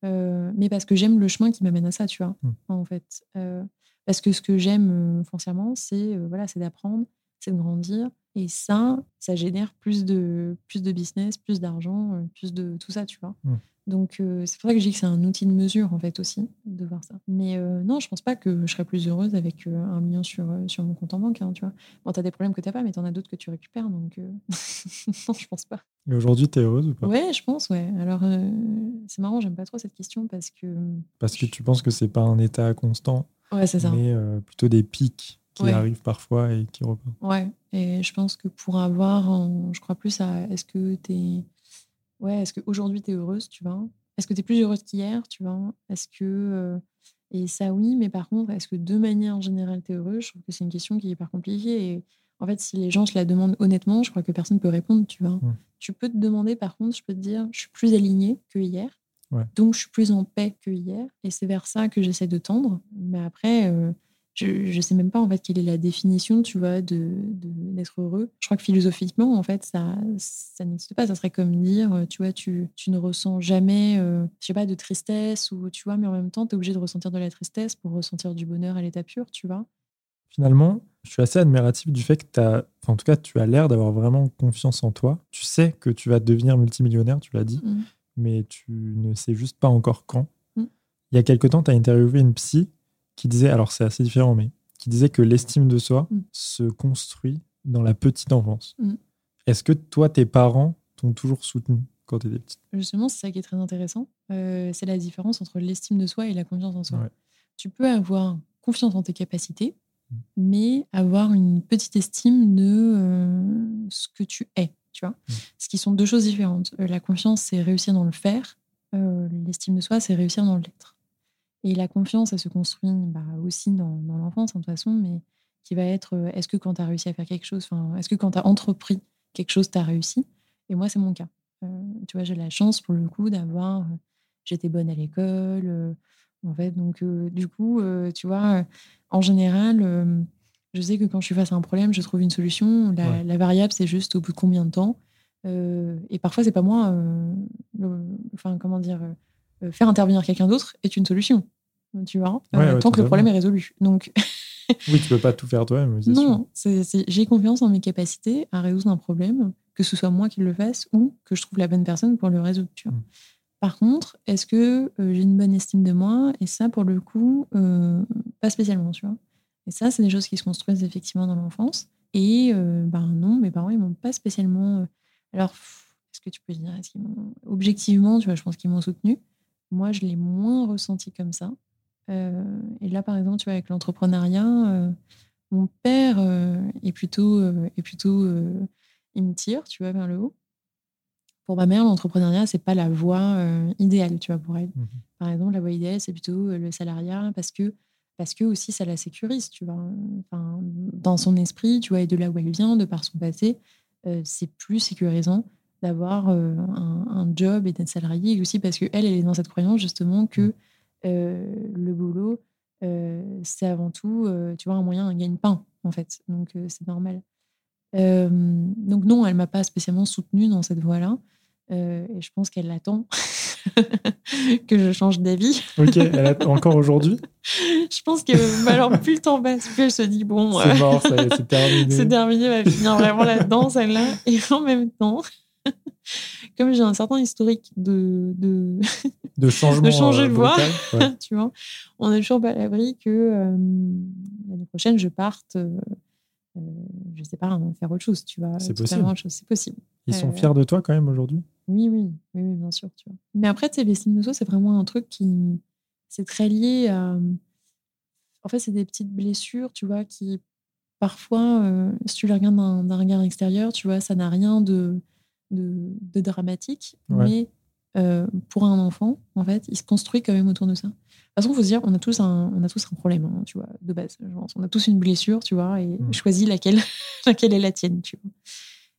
euh, mais parce que j'aime le chemin qui m'amène à ça, tu vois. Mm. En fait, Euh, parce que ce que j'aime euh, foncièrement, c'est euh, voilà, c'est d'apprendre, c'est de grandir, et ça, ça génère plus de plus de business, plus d'argent, euh, plus de tout ça, tu vois. Mm. Donc euh, c'est pour ça que je dis que c'est un outil de mesure en fait aussi de voir ça. Mais euh, non, je pense pas que je serais plus heureuse avec euh, un million sur, sur mon compte en banque, hein, tu vois. Bon, t'as des problèmes que t'as pas, mais t'en as d'autres que tu récupères, donc non, je pense pas. Et aujourd'hui, tu es heureuse ou pas? Ouais, je pense, ouais. Alors c'est marrant, j'aime pas trop cette question parce que Parce que tu penses que c'est pas un état constant, ouais, c'est ça. mais plutôt des pics qui Ouais. arrive parfois et qui repart. Ouais, et je pense que pour avoir, je crois plus à est-ce que t'es, ouais, est-ce qu'aujourd'hui t'es heureuse, tu vois? Est-ce que t'es plus heureuse qu'hier, tu vois? Est-ce que, euh, et ça oui, mais par contre, est-ce que de manière générale t'es heureuse? Je trouve que c'est une question qui est hyper compliquée. Et en fait, si les gens se la demandent honnêtement, je crois que personne peut répondre, tu vois? Tu peux te demander, par contre, je peux te dire, je suis plus alignée que hier. Ouais. Donc, je suis plus en paix que hier. Et c'est vers ça que j'essaie de tendre. Mais après, euh, je ne sais même pas en fait quelle est la définition, tu vois, de de- d'être heureux. Je crois que philosophiquement, en fait, ça, ça n'existe pas. Ça serait comme dire, euh, tu vois, tu, tu ne ressens jamais, euh, je sais pas, de tristesse ou tu vois, mais en même temps, tu es obligé de ressentir de la tristesse pour ressentir du bonheur à l'état pur, tu vois. Finalement, je suis assez admiratif du fait que tu as, en tout cas, tu as l'air d'avoir vraiment confiance en toi. Tu sais que tu vas devenir multimillionnaire, tu l'as dit, Mm. mais tu ne sais juste pas encore quand. Mm. Il y a quelque temps, tu as interviewé une psy qui disait, alors c'est assez différent, mais qui disait que l'estime de soi Mm. se construit dans la petite enfance. Mm. Est-ce que toi, tes parents t'ont toujours soutenu quand tu étais petite? Justement, c'est ça qui est très intéressant. Euh, c'est la différence entre l'estime de soi et la confiance en soi. Ouais. Tu peux avoir confiance en tes capacités, Mm. mais avoir une petite estime de euh, ce que tu es, tu vois? Ce qui sont deux choses différentes. Euh, la confiance, c'est réussir dans le faire. L'estime de soi, c'est réussir dans l'être. Et la confiance, elle se construit bah, aussi dans, dans l'enfance, hein, de toute façon, mais qui va être euh, est-ce que quand tu as réussi à faire quelque chose, est-ce que quand tu as entrepris quelque chose, tu as réussi? Et moi, c'est mon cas. Euh, tu vois, j'ai la chance pour le coup d'avoir. euh, J'étais bonne à l'école. euh, en fait, donc, du coup, tu vois, en général, je sais que quand je suis face à un problème, je trouve une solution. La, Ouais. la variable, c'est juste au bout de combien de temps? Et parfois, c'est pas moi. le- enfin, comment dire Faire intervenir quelqu'un d'autre est une solution. Tu vois, Ouais, ouais, tant que le problème est résolu. Donc, Oui, tu peux pas tout faire toi-même, non, j'ai confiance en mes capacités à résoudre un problème, que ce soit moi qui le fasse ou que je trouve la bonne personne pour le résoudre. Tu vois. Mm. Par contre, est-ce que euh, j'ai une bonne estime de moi Et ça, pour le coup, euh, pas spécialement. Tu vois. Et ça, c'est des choses qui se construisent effectivement dans l'enfance. Et euh, ben non, mes parents, ils m'ont pas spécialement. euh, Alors, est-ce que tu peux dire Objectivement, tu vois, je pense qu'ils m'ont soutenu. Moi, je l'ai moins ressenti comme ça. Euh, et là, par exemple, tu vois, avec l'entrepreneuriat, euh, mon père euh, est plutôt, est plutôt il me tire, tu vois, vers le haut. Pour ma mère, l'entrepreneuriat, c'est pas la voie idéale, tu vois, pour elle. Mhm. Par exemple, la voie idéale, c'est plutôt le salariat parce que, parce que aussi ça la sécurise, tu vois. Enfin, dans son esprit, tu vois, et de là où elle vient, de par son passé, euh, c'est plus sécurisant d'avoir euh, un, un job et d'être salarié, et aussi parce que elle, elle est dans cette croyance justement que euh, le boulot, euh, c'est avant tout, tu vois, un moyen, un gagne-pain, en fait. Donc, c'est normal. Donc, non, elle m'a pas spécialement soutenue dans cette voie-là. Et je pense qu'elle attend que je change d'avis. Ok, elle a- encore aujourd'hui, Je pense que, alors, plus le temps passe, plus elle se dit, bon, c'est mort, c'est terminé. c'est terminé, elle va finir vraiment là-dedans, celle-là. Et en même temps, comme j'ai un certain historique de, de, De changement. de changer euh, de voix. brutal, ouais. tu vois, on n'est toujours pas à l'abri que euh, l'année prochaine, je parte, euh, euh, je sais pas, hein, faire autre chose, tu vois. C'est possible. C'est possible. Ils sont Euh, fiers de toi quand même aujourd'hui? Oui, oui, oui, oui, bien sûr, tu vois. Mais après, tu sais, l'estime de soi, c'est vraiment un truc qui, c'est très lié à, en fait, c'est des petites blessures, tu vois, qui parfois, euh, si tu les regardes d'un d'un regard extérieur, tu vois, ça n'a rien de, de, de dramatique, Ouais. mais euh, pour un enfant, en fait, il se construit quand même autour de ça. De toute façon, il faut se dire, on a tous un, on a tous un problème, hein, tu vois, de base. je pense. On a tous une blessure, tu vois, et Mm. choisis laquelle, laquelle est la tienne, tu vois.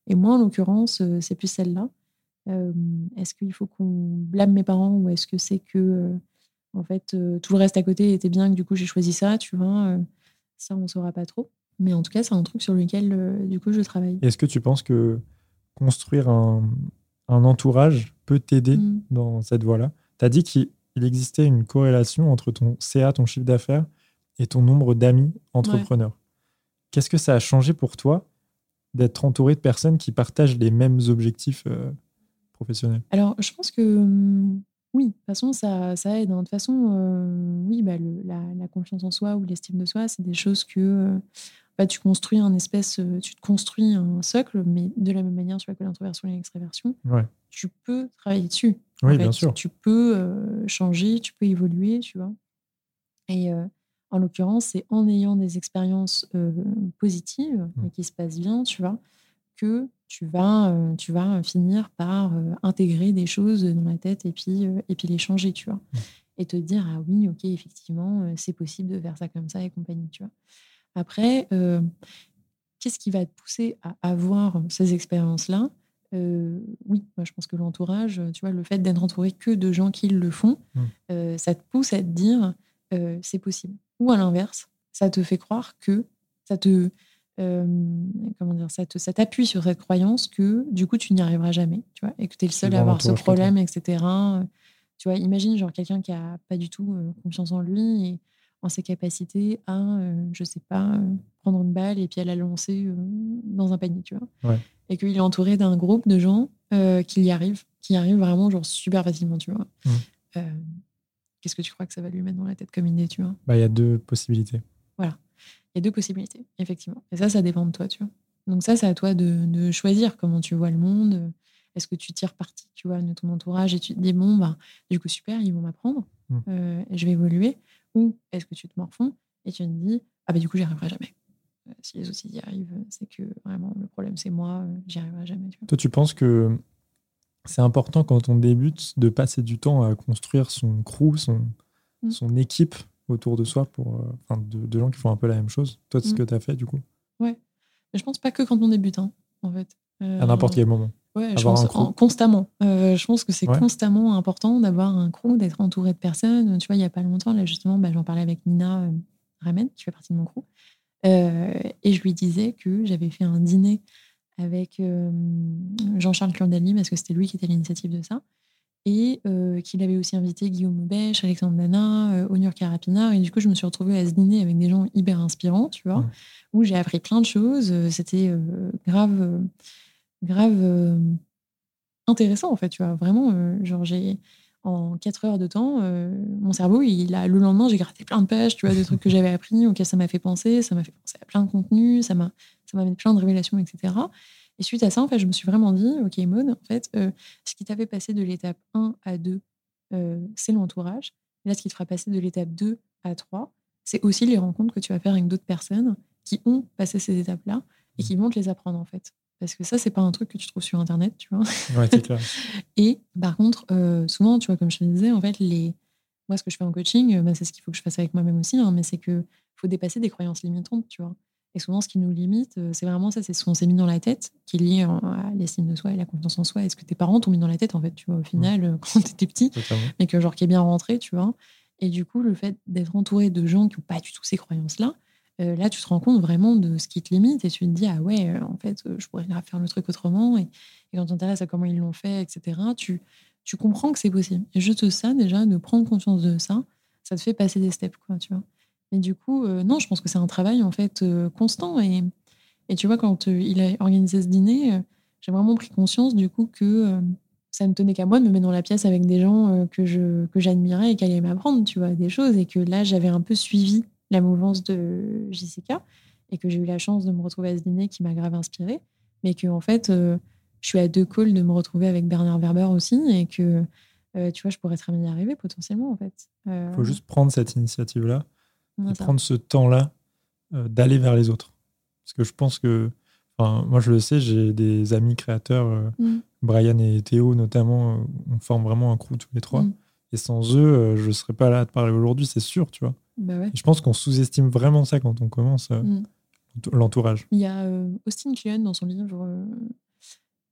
Et moi, en l'occurrence, euh, c'est plus celle-là. Euh, est-ce qu'il faut qu'on blâme mes parents ou est-ce que c'est que, euh, en fait, tout le reste à côté était bien, que du coup, j'ai choisi ça, tu vois Ça, on ne saura pas trop. Mais en tout cas, c'est un truc sur lequel, du coup, je travaille. Est-ce que tu penses que construire un, un entourage peut t'aider Mm. dans cette voie-là Tu as dit qu'il il existait une corrélation entre ton CA, ton chiffre d'affaires, et ton nombre d'amis entrepreneurs. Qu'est-ce que ça a changé pour toi d'être entouré de personnes qui partagent les mêmes objectifs euh, professionnels? Alors, je pense que hum, oui, de toute façon, ça, ça aide. hein. De toute façon, euh, oui, bah, le- la, la confiance en soi ou l'estime de soi, c'est des choses que euh, bah, tu construis un espèce, euh, tu te construis un socle, mais de la même manière tu vois, que l'introversion et l'extraversion, Ouais. tu peux travailler dessus. En Oui, fait, bien sûr. Tu peux euh, changer, tu peux évoluer, tu vois. Et euh, En l'occurrence, c'est en ayant des expériences euh, positives et qui se passent bien, tu vois, que tu vas, tu vas finir par intégrer des choses dans la tête et puis, et puis les changer, tu vois. Mm. Et te dire, ah oui, ok, effectivement, c'est possible de faire ça comme ça et compagnie, tu vois. Après, euh, qu'est-ce qui va te pousser à avoir ces expériences-là? Euh, Oui, moi je pense que l'entourage, tu vois, le fait d'être entouré que de gens qui le font, Mm. euh, ça te pousse à te dire, c'est possible. Ou à l'inverse, ça te fait croire que ça te comment dire, ça te- ça t'appuie sur cette croyance que du coup tu n'y arriveras jamais, tu vois, et que tu es le seul à avoir ce problème, etc. Tu vois, imagine genre quelqu'un qui a pas du tout confiance en lui et en ses capacités à, euh, je sais pas, euh, prendre une balle et puis à la lancer euh, dans un panier, tu vois. Ouais. Et qu'il est entouré d'un groupe de gens euh, qui y arrivent, qui y arrivent vraiment genre super facilement, tu vois. Mm. Euh, Qu'est-ce que tu crois que ça va lui mettre dans la tête comme idée, tu vois? Bah, il y a deux possibilités. il y a deux possibilités, effectivement. Et ça, ça dépend de toi, tu vois. Donc ça, c'est à toi de, de choisir comment tu vois le monde. Est-ce que tu tires parti, tu vois, de ton entourage et tu te dis, bon, bah, du coup, super, ils vont m'apprendre, Mm. euh, et je vais évoluer. Ou est-ce que tu te morfonds et tu te dis, ah bah du coup, j'y arriverai jamais. Euh, si les autres ils y arrivent, c'est que vraiment, le problème, c'est moi, euh, j'y arriverai jamais, tu. Toi, tu penses que c'est important quand on débute de passer du temps à construire son crew, son, Mm. son équipe autour de soi, pour, euh, enfin, de, de gens qui font un peu la même chose? Toi, c'est ce Mm. que tu as fait du coup, Mais je pense pas que quand on débute, hein, en fait. Euh, à n'importe quel moment. Ouais, je pense en- constamment. Euh, je pense que c'est Ouais. constamment important d'avoir un crew, d'être entouré de personnes. Tu vois, il n'y a pas longtemps, là, justement, bah, j'en parlais avec Nina euh, Ramen, qui fait partie de mon crew. Euh, et je lui disais que j'avais fait un dîner avec euh, Jean-Charles Clandali, parce que c'était lui qui était à l'initiative de ça. Et qu'il avait aussi invité Guillaume Aubèche, Alexandre Dana, Onur Carapinard. Et du coup, je me suis retrouvée à ce dîner avec des gens hyper inspirants, tu vois, où j'ai appris plein de choses. C'était grave, grave euh, intéressant, en fait, tu vois. Vraiment, euh, genre, j'ai. En 4 heures de temps, euh, mon cerveau, il a, le lendemain, j'ai gratté plein de pages, tu vois, de trucs que j'avais appris, auxquels ça m'a fait penser, ça m'a fait penser à plein de contenus, ça m'a ça m'a mis plein de révélations, etc. Et suite à ça, en fait, je me suis vraiment dit, OK, Maud, en fait, ce qui t'a fait passer de l'étape 1 à 2, euh, c'est l'entourage. Là, ce qui te fera passer de l'étape 2 à 3, c'est aussi les rencontres que tu vas faire avec d'autres personnes qui ont passé ces étapes-là et qui vont te les apprendre, en fait. Parce que ça, c'est pas un truc que tu trouves sur Internet, tu vois. Ouais, c'est clair. Et par contre, euh, souvent, tu vois, comme je te disais, en fait, les... moi, ce que je fais en coaching, euh, bah, c'est ce qu'il faut que je fasse avec moi-même aussi, hein, mais c'est que faut dépasser des croyances limitantes, tu vois. Et souvent, ce qui nous limite, euh, c'est vraiment ça, c'est ce qu'on s'est mis dans la tête, qui est lié à l'estime de soi et la confiance en soi, et ce que tes parents t'ont mis dans la tête, en fait, tu vois, au final, euh, quand t'étais petit, Totalement. mais que genre qui est bien rentré, tu vois. Et du coup, le fait d'être entouré de gens qui n'ont pas du tout ces croyances-là, euh, là, tu te rends compte vraiment de ce qui te limite et tu te dis, ah ouais, euh, en fait, euh, je pourrais faire le truc autrement. Et, quand tu t'intéresses à comment ils l'ont fait, etc., tu, tu comprends que c'est possible. Et juste ça, déjà, de prendre conscience de ça, ça te fait passer des steps, quoi, tu vois. Mais du coup, non, je pense que c'est un travail, en fait, constant. Et, et tu vois, quand il a organisé ce dîner, j'ai vraiment pris conscience, du coup, que ça ne tenait qu'à moi de me mettre dans la pièce avec des gens que je que j'admirais et qui allaient m'apprendre, tu vois, des choses. Et que là, j'avais un peu suivi la mouvance de Jessica et que j'ai eu la chance de me retrouver à ce dîner qui m'a grave inspirée. Mais que, en fait, euh, je suis à deux calls de me retrouver avec Bernard Werber aussi et que, euh, tu vois, je pourrais très bien y arriver potentiellement, en fait. Euh, Il faut juste prendre cette et ça. prendre ce temps-là euh, d'aller vers les autres. Parce que je pense que, enfin, moi je le sais, j'ai des amis créateurs, euh, Mm. Brian et Théo notamment, euh, on forme vraiment un crew tous les trois. Mm. Et sans eux, euh, je ne serais pas là à te parler aujourd'hui, c'est sûr, tu vois. Bah ouais. Je pense qu'on sous-estime vraiment ça quand on commence euh, Mm. l'entourage. Il y a euh, Austin Kleon dans son livre euh,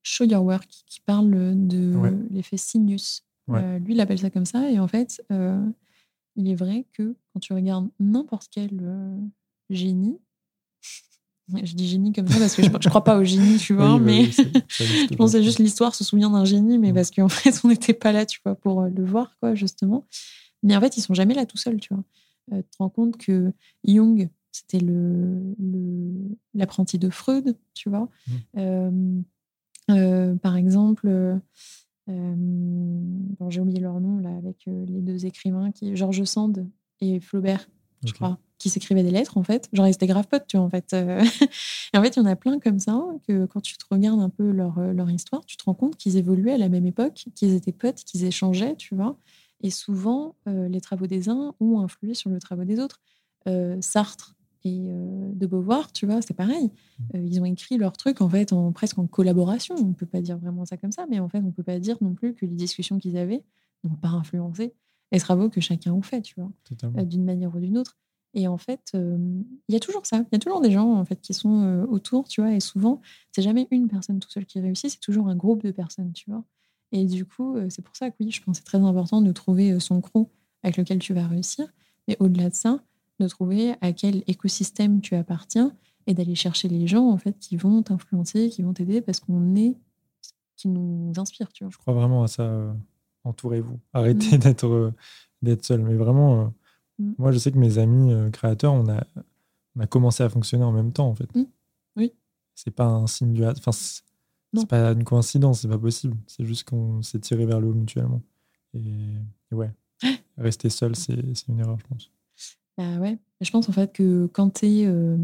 Show Your Work qui parle de Ouais. l'effet sinus. Ouais. Euh, lui, il appelle ça comme ça. Et en fait, il est vrai que quand tu regardes n'importe quel génie, je dis génie comme ça parce que je, je crois pas au génie, tu vois, Oui, bah mais oui, je pense que juste l'histoire se souvient d'un génie, mais Mm. parce qu'en fait, on n'était pas là, tu vois, pour le voir, quoi, justement. Mais en fait, ils sont jamais là tout seuls, tu vois. Euh, tu te rends compte que Jung, c'était le, l'apprenti de Freud, tu vois. Mm. Euh, euh, par exemple, bon, j'ai oublié leur nom, là, avec les deux écrivains, qui, Georges Sand et Flaubert, je crois, qui s'écrivaient des lettres, en fait. Genre, ils étaient grave potes, tu vois, en fait. Et en fait, il y en a plein comme ça, que quand tu te regardes un peu leur, leur histoire, tu te rends compte qu'ils évoluaient à la même époque, qu'ils étaient potes, qu'ils échangeaient, tu vois. Et souvent, euh, les travaux des uns ont influé sur le travail des autres. Euh, Sartre et euh, de Beauvoir, tu vois, c'est pareil. Mmh. Ils ont écrit leur truc en fait en presque en collaboration. On peut pas dire vraiment ça comme ça, mais en fait, on peut pas dire non plus que les discussions qu'ils avaient n'ont pas influencé les travaux que chacun a fait, tu vois, d'une manière ou d'une autre. Et en fait, il y a toujours ça. Il y a toujours des gens en fait qui sont autour, tu vois. Et souvent, c'est jamais une personne tout seul qui réussit, c'est toujours un groupe de personnes, tu vois. Et du coup, euh, c'est pour ça que oui, je pense que c'est très important de trouver euh, son crew avec lequel tu vas réussir. Mais au-delà de ça, de trouver à quel écosystème tu appartiens et d'aller chercher les gens en fait qui vont t'influencer, qui vont t'aider parce qu'on est qui nous inspire, tu vois. Je crois vraiment à ça. euh, Entourez-vous. Arrêtez d'être euh, d'être seul. Mais vraiment, euh, Mm. moi, je sais que mes amis créateurs, on a, on a commencé à fonctionner en même temps, en fait. Mm. Oui. C'est pas un signe du hasard. Enfin, c'est pas une coïncidence, c'est pas possible. C'est juste qu'on s'est tiré vers le haut mutuellement. Et, et ouais, rester seul, c'est une erreur, je pense. Bah ouais. Je pense en fait que quand t'es. euh,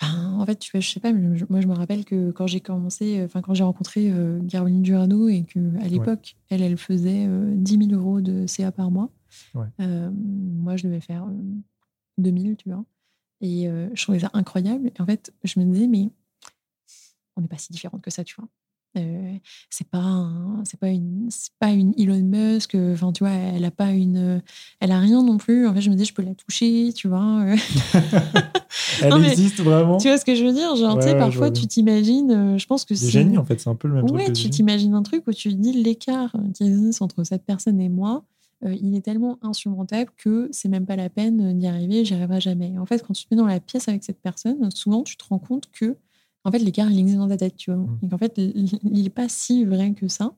Enfin, en fait, tu vois, je sais pas, mais je- moi je me rappelle que quand j'ai commencé, euh, enfin quand j'ai rencontré euh, Caroline Durano et que à l'époque, elle, elle faisait euh, 10 000 euros de CA par mois. Ouais. Euh, moi, je devais faire euh, 2000, tu vois. Et je trouvais ça incroyable. Et en fait, je me disais, mais on n'est pas si différentes que ça, tu vois. Euh, c'est pas c'est pas une c'est pas une Elon Musk enfin tu vois elle a pas une elle a rien non plus en fait je me dis je peux la toucher tu vois. Elle Non, mais existe vraiment? tu vois ce que je veux dire? Genre tu Ouais, sais ouais, je parfois tu t'imagines je pense que c'est génies, en fait, c'est un peu le même truc. ouais des tu t'imagines un truc où tu dis l'écart qui existe entre cette personne et moi euh, il est tellement insurmontable que c'est même pas la peine d'y arriver j'y arriverai jamais en fait quand tu te mets dans la pièce avec cette personne souvent tu te rends compte que en fait l'écart il existe dans ta tête tu vois Mm. et qu'en fait il il est pas si vrai que ça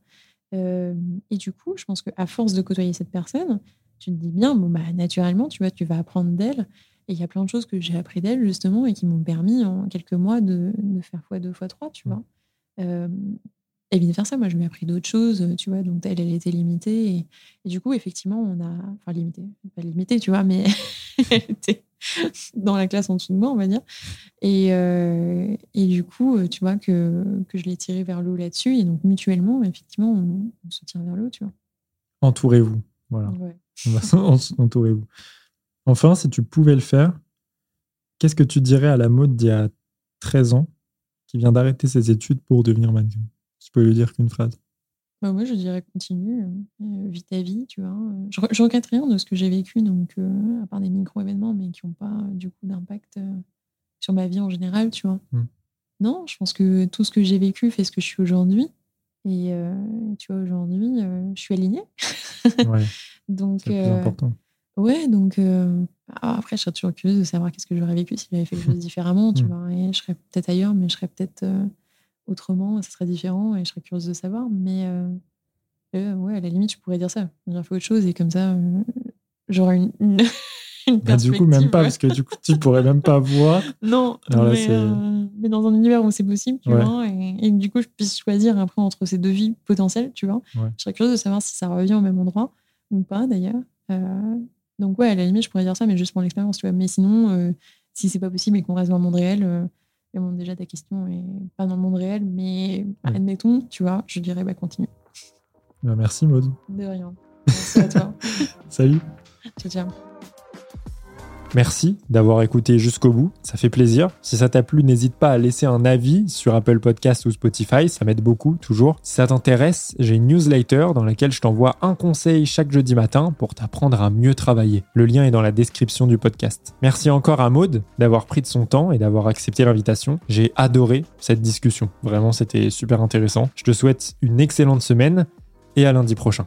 Euh, et du coup je pense qu'à force de côtoyer cette personne tu te dis bien bon bah naturellement tu vois tu vas apprendre d'elle et il y a plein de choses que j'ai appris d'elle justement et qui m'ont permis en quelques mois de, de faire fois deux fois trois tu Mm. vois euh, et vice versa, moi, je lui ai appris d'autres choses, tu vois. Donc, elle, elle était limitée. Et, et du coup, effectivement, on a. Enfin, limitée. Pas limitée, tu vois, mais elle était dans la classe en dessous de moi, on va dire. Et, euh, et du coup, tu vois, que, que je l'ai tiré vers le haut là-dessus. Et donc, mutuellement, effectivement, on, on se tire vers le haut, tu vois. Entourez-vous. Voilà. Ouais. Entourez-vous. Enfin, si tu pouvais le faire, qu'est-ce que tu dirais à la mode d'il y a 13 ans qui vient d'arrêter ses études pour devenir mannequin? Je peux lui dire qu'une phrase. Bah, moi, je dirais continue, euh, vis ta vie, tu vois. Je, re- je regrette rien de ce que j'ai vécu, donc, euh, à part des micro-événements, mais qui n'ont pas, euh, du coup, d'impact euh, sur ma vie en général, tu vois. Mm. Non, je pense que tout ce que j'ai vécu fait ce que je suis aujourd'hui. Et euh, tu vois, aujourd'hui, euh, je suis alignée. Ouais, donc, c'est plus euh, important. ouais, donc euh, après, je serais toujours curieuse de savoir qu'est-ce que j'aurais vécu si j'avais fait les choses différemment, tu Mm. vois. Et je serais peut-être ailleurs, mais je serais peut-être euh, autrement, ça serait différent et je serais curieuse de savoir. Mais euh, euh, ouais, à la limite, je pourrais dire ça. J'aurais fait autre chose et comme ça, euh, j'aurais une, une, une Bah, du coup, même pas, parce que du coup, tu pourrais même pas voir. Non, Alors mais, euh, dans un univers où c'est possible, tu Ouais. vois, et, du coup, je puisse choisir après entre ces deux vies potentielles, tu vois. Ouais. Je serais curieuse de savoir si ça revient au même endroit ou pas, d'ailleurs. Euh, donc, ouais, à la limite, je pourrais dire ça, mais juste pour l'expérience, tu vois. Mais sinon, si c'est pas possible et qu'on reste dans le monde réel, bon, déjà, ta question est pas dans le monde réel, mais admettons, tu vois, je dirais, bah, continue. Bah, merci, Maud. De rien. Merci à toi. Salut. ciao, ciao. Merci d'avoir écouté jusqu'au bout, ça fait plaisir. Si ça t'a plu, n'hésite pas à laisser un avis sur Apple Podcast ou Spotify, ça m'aide beaucoup toujours. Si ça t'intéresse, j'ai une newsletter dans laquelle je t'envoie un conseil chaque jeudi matin pour t'apprendre à mieux travailler. Le lien est dans la description du podcast. Merci encore à Maude d'avoir pris de son temps et d'avoir accepté l'invitation. J'ai adoré cette discussion, vraiment c'était super intéressant. Je te souhaite une excellente semaine et à lundi prochain.